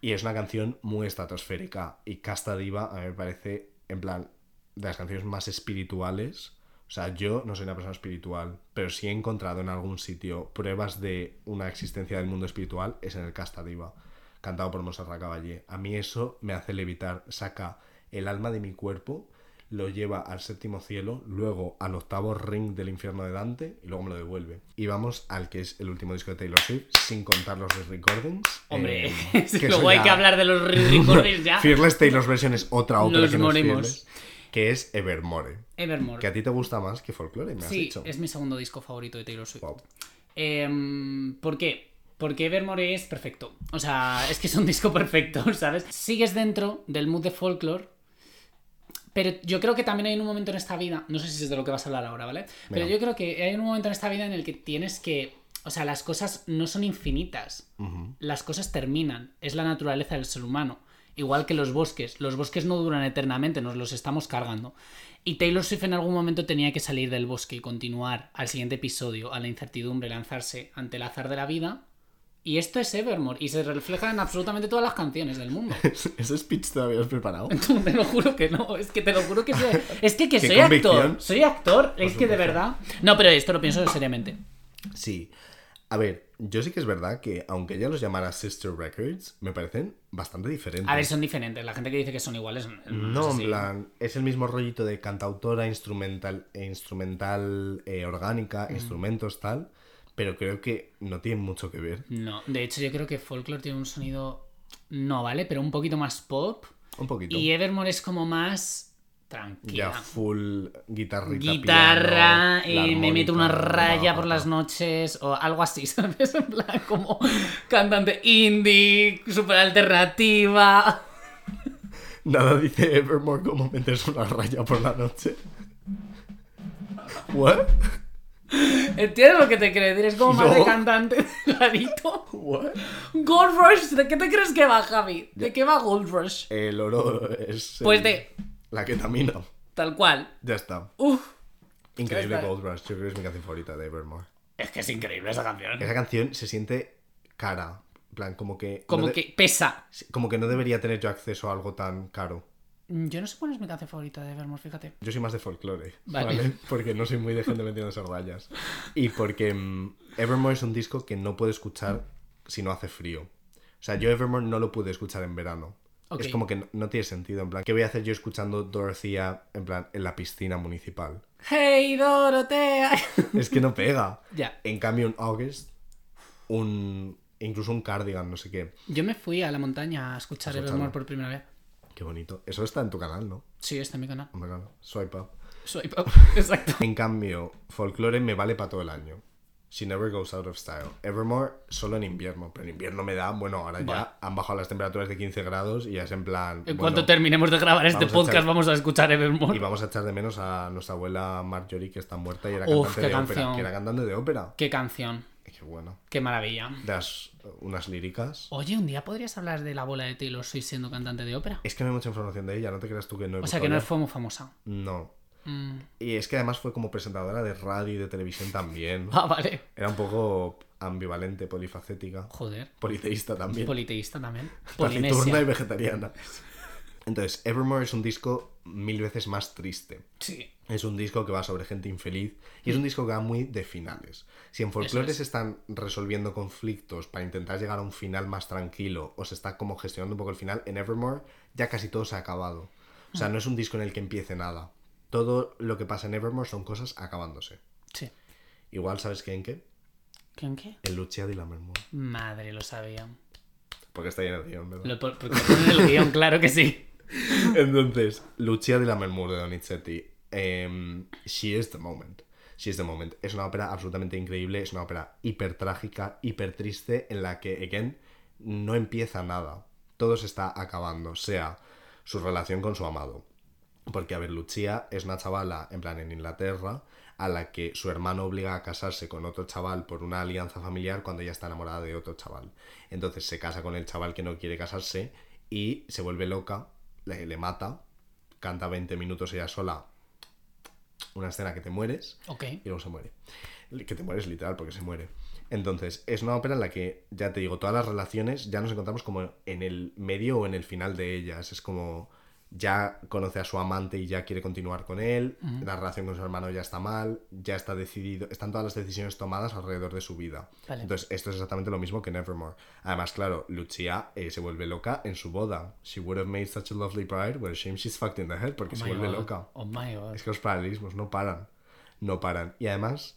Y es una canción muy estratosférica. Y Casta Diva a mí me parece, en plan, de las canciones más espirituales. O sea, yo no soy una persona espiritual, pero si he encontrado en algún sitio pruebas de una existencia del mundo espiritual, es en el Casta Diva, cantado por Monserrat Caballé. A mí eso me hace levitar, saca el alma de mi cuerpo, lo lleva al séptimo cielo, luego al octavo ring del infierno de Dante y luego me lo devuelve. Y vamos al que es el último disco de Taylor Swift, sin contar los recordings. Hombre, eh, que luego hay ya- que hablar de los recordings ya. Fearless Taylor's Version es otra ópera Nos que que es Evermore. Evermore. Que a ti te gusta más que Folklore, me has Sí, dicho. es mi segundo disco favorito de Taylor Swift. Wow. Em, ¿Por qué? Porque Evermore es perfecto. O sea, es que es un disco perfecto, ¿sabes? Sigues dentro del mood de folklore. Pero yo creo que también hay un momento en esta vida, no sé si es de lo que vas a hablar ahora, ¿vale? Pero yo creo que hay un momento en esta vida en el que tienes que, o sea, las cosas no son infinitas, Ujú. las cosas terminan, es la naturaleza del ser humano. Igual que los bosques, los bosques no duran eternamente, nos los estamos cargando. Y Taylor Swift en algún momento tenía que salir del bosque y continuar al siguiente episodio, a la incertidumbre, lanzarse ante el azar de la vida. Y esto es Evermore, y se refleja en absolutamente todas las canciones del mundo. ¿Ese speech te lo habías preparado? te lo juro que no, es que te lo juro que soy, es que, que soy actor, soy actor, es que de verdad. No, pero esto lo pienso seriamente. Sí. A ver, yo sí que es verdad que, aunque ella los llamara Sister Records, me parecen bastante diferentes. A ver, son diferentes, la gente que dice que son iguales. No, es en plan, es el mismo rollito de cantautora, instrumental, instrumental eh, orgánica, instrumentos tal, pero creo que no tienen mucho que ver. No, de hecho yo creo que Folklore tiene un sonido, no vale, pero un poquito más pop. Un poquito. Y Evermore es como más tranquila. ya full guitarrita, Guitarra, piano, y la me meto una raya por las noches o algo así, ¿sabes? En plan como cantante indie, super alternativa. Nada dice Evermore como meterse una raya por la noche. ¿What? ¿Entiendes lo que te quiero decir? Es como más No. de cantante delgadito. ¿What? Gold Rush, ¿de qué te crees que va, Javi? ¿De qué va Gold Rush? El oro es. Pues el- de La ketamina. tal cual. Ya está. Uf, Increíble está. Gold Rush. Yo creo que es mi canción favorita de Evermore. es que es increíble esa canción. Esa canción se siente cara. En plan, como que. Como no de- que pesa. Como que no debería tener yo acceso a algo tan caro. Mm, Yo no sé cuál es mi canción favorita de Evermore, fíjate. Yo soy más de folclore, Vale. vale. Porque no soy muy de gente metiéndose rayas. Y porque mm, Evermore es un disco que no puedo escuchar si no hace frío. O sea, yo Evermore no lo pude escuchar en verano. Es como que no, no tiene sentido. En plan, ¿qué voy a hacer yo escuchando Dorothea en plan en la piscina municipal? Hey Dorotea. Es que no pega. ya. En cambio, un August, un. incluso un cardigan, no sé qué. Yo me fui a la montaña a escuchar. Evermore por primera vez. Qué bonito. Eso está en tu canal, ¿no? Sí, está en mi canal. Oh my God. Swipe up. Soy pop. Exacto. En cambio, folklore me vale para todo el año. She never goes out of style. Evermore solo en invierno, pero en invierno me da, bueno, ahora Bueno. ya han bajado las temperaturas de 15 grados y ya es en plan. En bueno, cuanto terminemos de grabar este podcast, echar- vamos a escuchar Y Evermore. vamos a echar de menos a nuestra abuela Marjorie que está muerta y era Uf, cantante de ópera. Que era cantante de ópera. Qué canción. Qué bueno. Qué maravilla. Das unas líricas. Oye, un día podrías hablar de la bola de Taylor Swift siendo cantante de ópera. Es que no hay mucha información de ella, no te creas tú que no he O sea que no fue muy famosa. No. Mm. Y es que además fue como presentadora de radio y de televisión también. Ah, vale. Era un poco ambivalente, polifacética. Joder. Politeísta también. Politeísta también. Taciturna y Polinesia. vegetariana. Entonces, Evermore es un disco mil veces más triste. Sí. Es un disco que va sobre gente infeliz y es un disco que va muy de finales. Si en folclore es. se están resolviendo conflictos para intentar llegar a un final más tranquilo o se está como gestionando un poco el final, en Evermore ya casi todo se ha acabado. O sea, no es un disco en el que empiece nada. Todo lo que pasa en Evermore son cosas acabándose. Sí. Igual, ¿sabes qué en qué? ¿Qué en qué? En Lucia di Lammermoor. Madre, lo sabía. Porque está lleno de guion, ¿verdad? Lo, porque pone en el guion, claro que sí. Entonces, Lucia de la Mermur de Donizetti. em, She is the moment. She is the moment. Es una ópera absolutamente increíble. Es una ópera hiper trágica, hiper triste, en la que, again, no empieza nada. Todo se está acabando. Sea su relación con su amado. Porque, a ver, Lucia es una chavala, en plan, en Inglaterra, a la que su hermano obliga a casarse con otro chaval por una alianza familiar cuando ella está enamorada de otro chaval. Entonces se casa con el chaval que no quiere casarse y se vuelve loca, le, le mata, canta 20 minutos ella sola, una escena que te mueres Ok. y luego se muere. Que te mueres literal porque se muere. Entonces, es una ópera en la que, ya te digo, todas las relaciones ya nos encontramos como en el medio o en el final de ellas. Es como ya conoce a su amante y ya quiere continuar con él, la relación con su hermano ya está mal, ya está decidido, están todas las decisiones tomadas alrededor de su vida. Vale. Entonces, esto es exactamente lo mismo que Nevermore. Además, claro, Lucia eh, se vuelve loca en su boda. She would have made such a lovely bride, what a shame she's fucked in the head, porque Oh se vuelve God. loca. Oh my god. Es que los paralelismos no paran. No paran. Y además,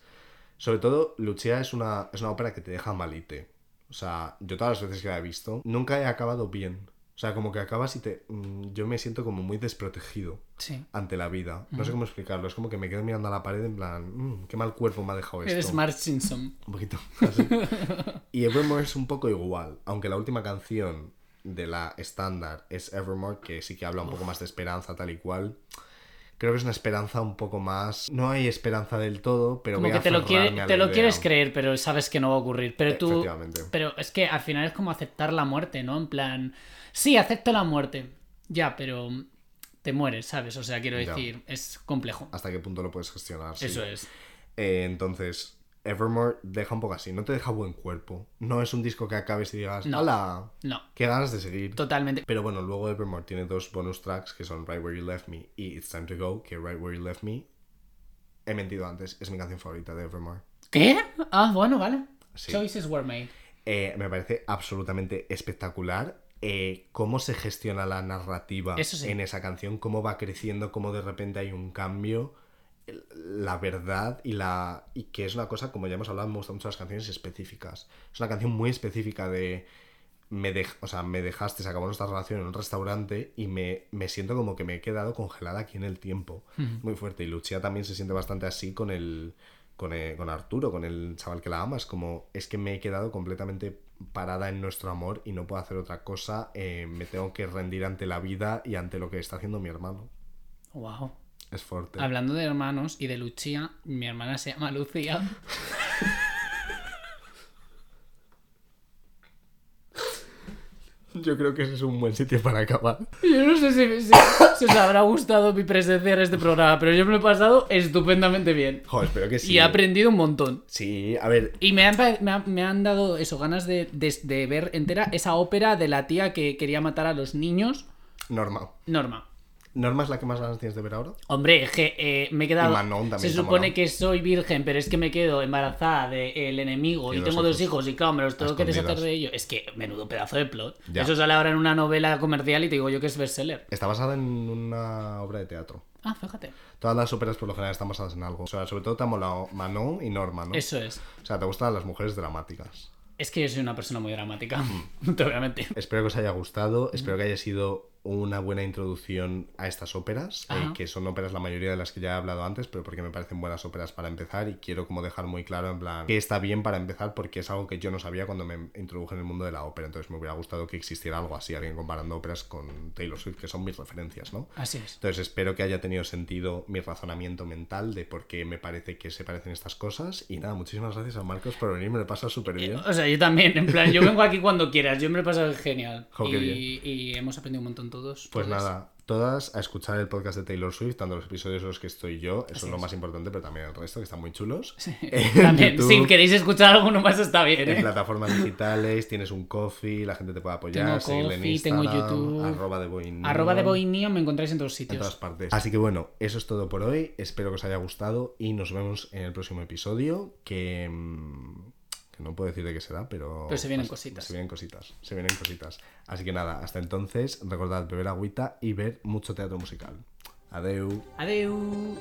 sobre todo, Lucia es una, es una ópera que te deja malite. O sea, yo todas las veces que la he visto, nunca he acabado bien. O sea, como que acabas y te. mm, Yo me siento como muy desprotegido Sí. ante la vida. No sé cómo explicarlo. Es como que me quedo mirando a la pared en plan, "Mm, qué mal cuerpo me ha dejado esto. Eres Mark Simpson. Un poquito. así. y Evermore es un poco igual, aunque la última canción de la estándar es Evermore, que sí que habla un poco más de esperanza tal y cual. Creo que es una esperanza un poco más... No hay esperanza del todo, pero Como voy que a te lo, quiere- te lo idea. quieres creer, pero sabes que no va a ocurrir. Pero tú. Efectivamente. Pero es que al final es como aceptar la muerte, ¿no? En plan. Sí, acepto la muerte. Ya, pero te mueres, ¿sabes? O sea, quiero Ya. decir, es complejo. Hasta qué punto lo puedes gestionar. sí. Eso es. Eh, entonces, Evermore deja un poco así. No te deja buen cuerpo. No es un disco que acabes y digas, No. ¡Hala! No, ¡Qué ganas de seguir! totalmente. Pero bueno, luego Evermore tiene dos bonus tracks que son Right Where You Left Me y It's Time to Go, que Right Where You Left Me, he mentido antes, es mi canción favorita de Evermore. ¿Qué? Ah, bueno, vale. Sí. Choices were made. Eh, me parece absolutamente espectacular eh, cómo se gestiona la narrativa sí. en esa canción, cómo va creciendo, cómo de repente hay un cambio, la verdad y la y que es una cosa, como ya hemos hablado, me gustan mucho las canciones específicas. Es una canción muy específica de me, dej- o sea, me dejaste, se acabó nuestra relación en un restaurante y me, me siento como que me he quedado congelada aquí en el tiempo. Muy fuerte. Y Lucia también se siente bastante así con el, con, el- con Arturo, con el chaval que la amas. Como es que me he quedado completamente parada en nuestro amor y no puedo hacer otra cosa. eh, me tengo que rendir ante la vida y ante lo que está haciendo mi hermano. Wow. Es fuerte. Hablando de hermanos y de Lucía, mi hermana se llama Lucía. Yo creo que ese es un buen sitio para acabar. Yo no sé si, si- si os habrá gustado mi presencia en este programa, pero yo me lo he pasado estupendamente bien. Joder, espero que sí. Y he aprendido un montón. Sí, a ver, Y me han, me han dado eso, ganas de, de- de ver entera esa ópera de la tía que quería matar a los niños. Norma. Norma. ¿Norma es la que más ganas tienes de ver ahora? Hombre, es que eh, me he quedado. Y Manon también se supone que soy virgen, pero es que me quedo embarazada del enemigo Y tengo dos hijos. y claro, me los tengo que deshacer de ellos. Es que menudo pedazo de plot. Ya. Eso sale ahora en una novela comercial y te digo yo que es bestseller. Está basada en una obra de teatro. Ah, fíjate. Todas las óperas por lo general están basadas en algo. O sea, sobre todo te ha molado Manon y Norma, ¿no? Eso es. O sea, te gustan las mujeres dramáticas. Es que yo soy una persona muy dramática. Mm. No te voy a mentir. Espero que os haya gustado, espero que haya sido una buena introducción a estas óperas, eh, que son óperas la mayoría de las que ya he hablado antes, pero porque me parecen buenas óperas para empezar y quiero como dejar muy claro en plan que está bien para empezar porque es algo que yo no sabía cuando me introduje en el mundo de la ópera, entonces me hubiera gustado que existiera algo así, alguien comparando óperas con Taylor Swift, que son mis referencias, ¿no? Así es. Entonces espero que haya tenido sentido mi razonamiento mental de por qué me parece que se parecen estas cosas. Y nada, muchísimas gracias a Marcos por venir, me lo pasa súper bien. O sea, yo también, en plan, yo vengo aquí cuando quieras, yo me lo he pasado genial. Jo, qué y, y hemos aprendido un montón todos. Pues nada, todas a escuchar el podcast de Taylor Swift, tanto los episodios en los que estoy yo, eso Así es lo más importante, pero también el resto, que están muy chulos. Sí. En También, YouTube, si queréis escuchar alguno más está bien, En ¿eh? plataformas digitales, tienes un coffee, la gente te puede apoyar, Tengo seguirle en Ko-fi, tengo Instagram, YouTube. arroba de Boy Arroba de Boy Neon me encontráis en todos en todas sitios. partes. Así que bueno, eso es todo por hoy. Espero que os haya gustado y nos vemos en el próximo episodio. Que, mm, que no puedo decir de qué será, pero. Pero se vienen cositas. Se vienen cositas. Se vienen cositas. Así que nada, hasta entonces, recordad beber agüita y ver mucho teatro musical. Adeu. Adeu.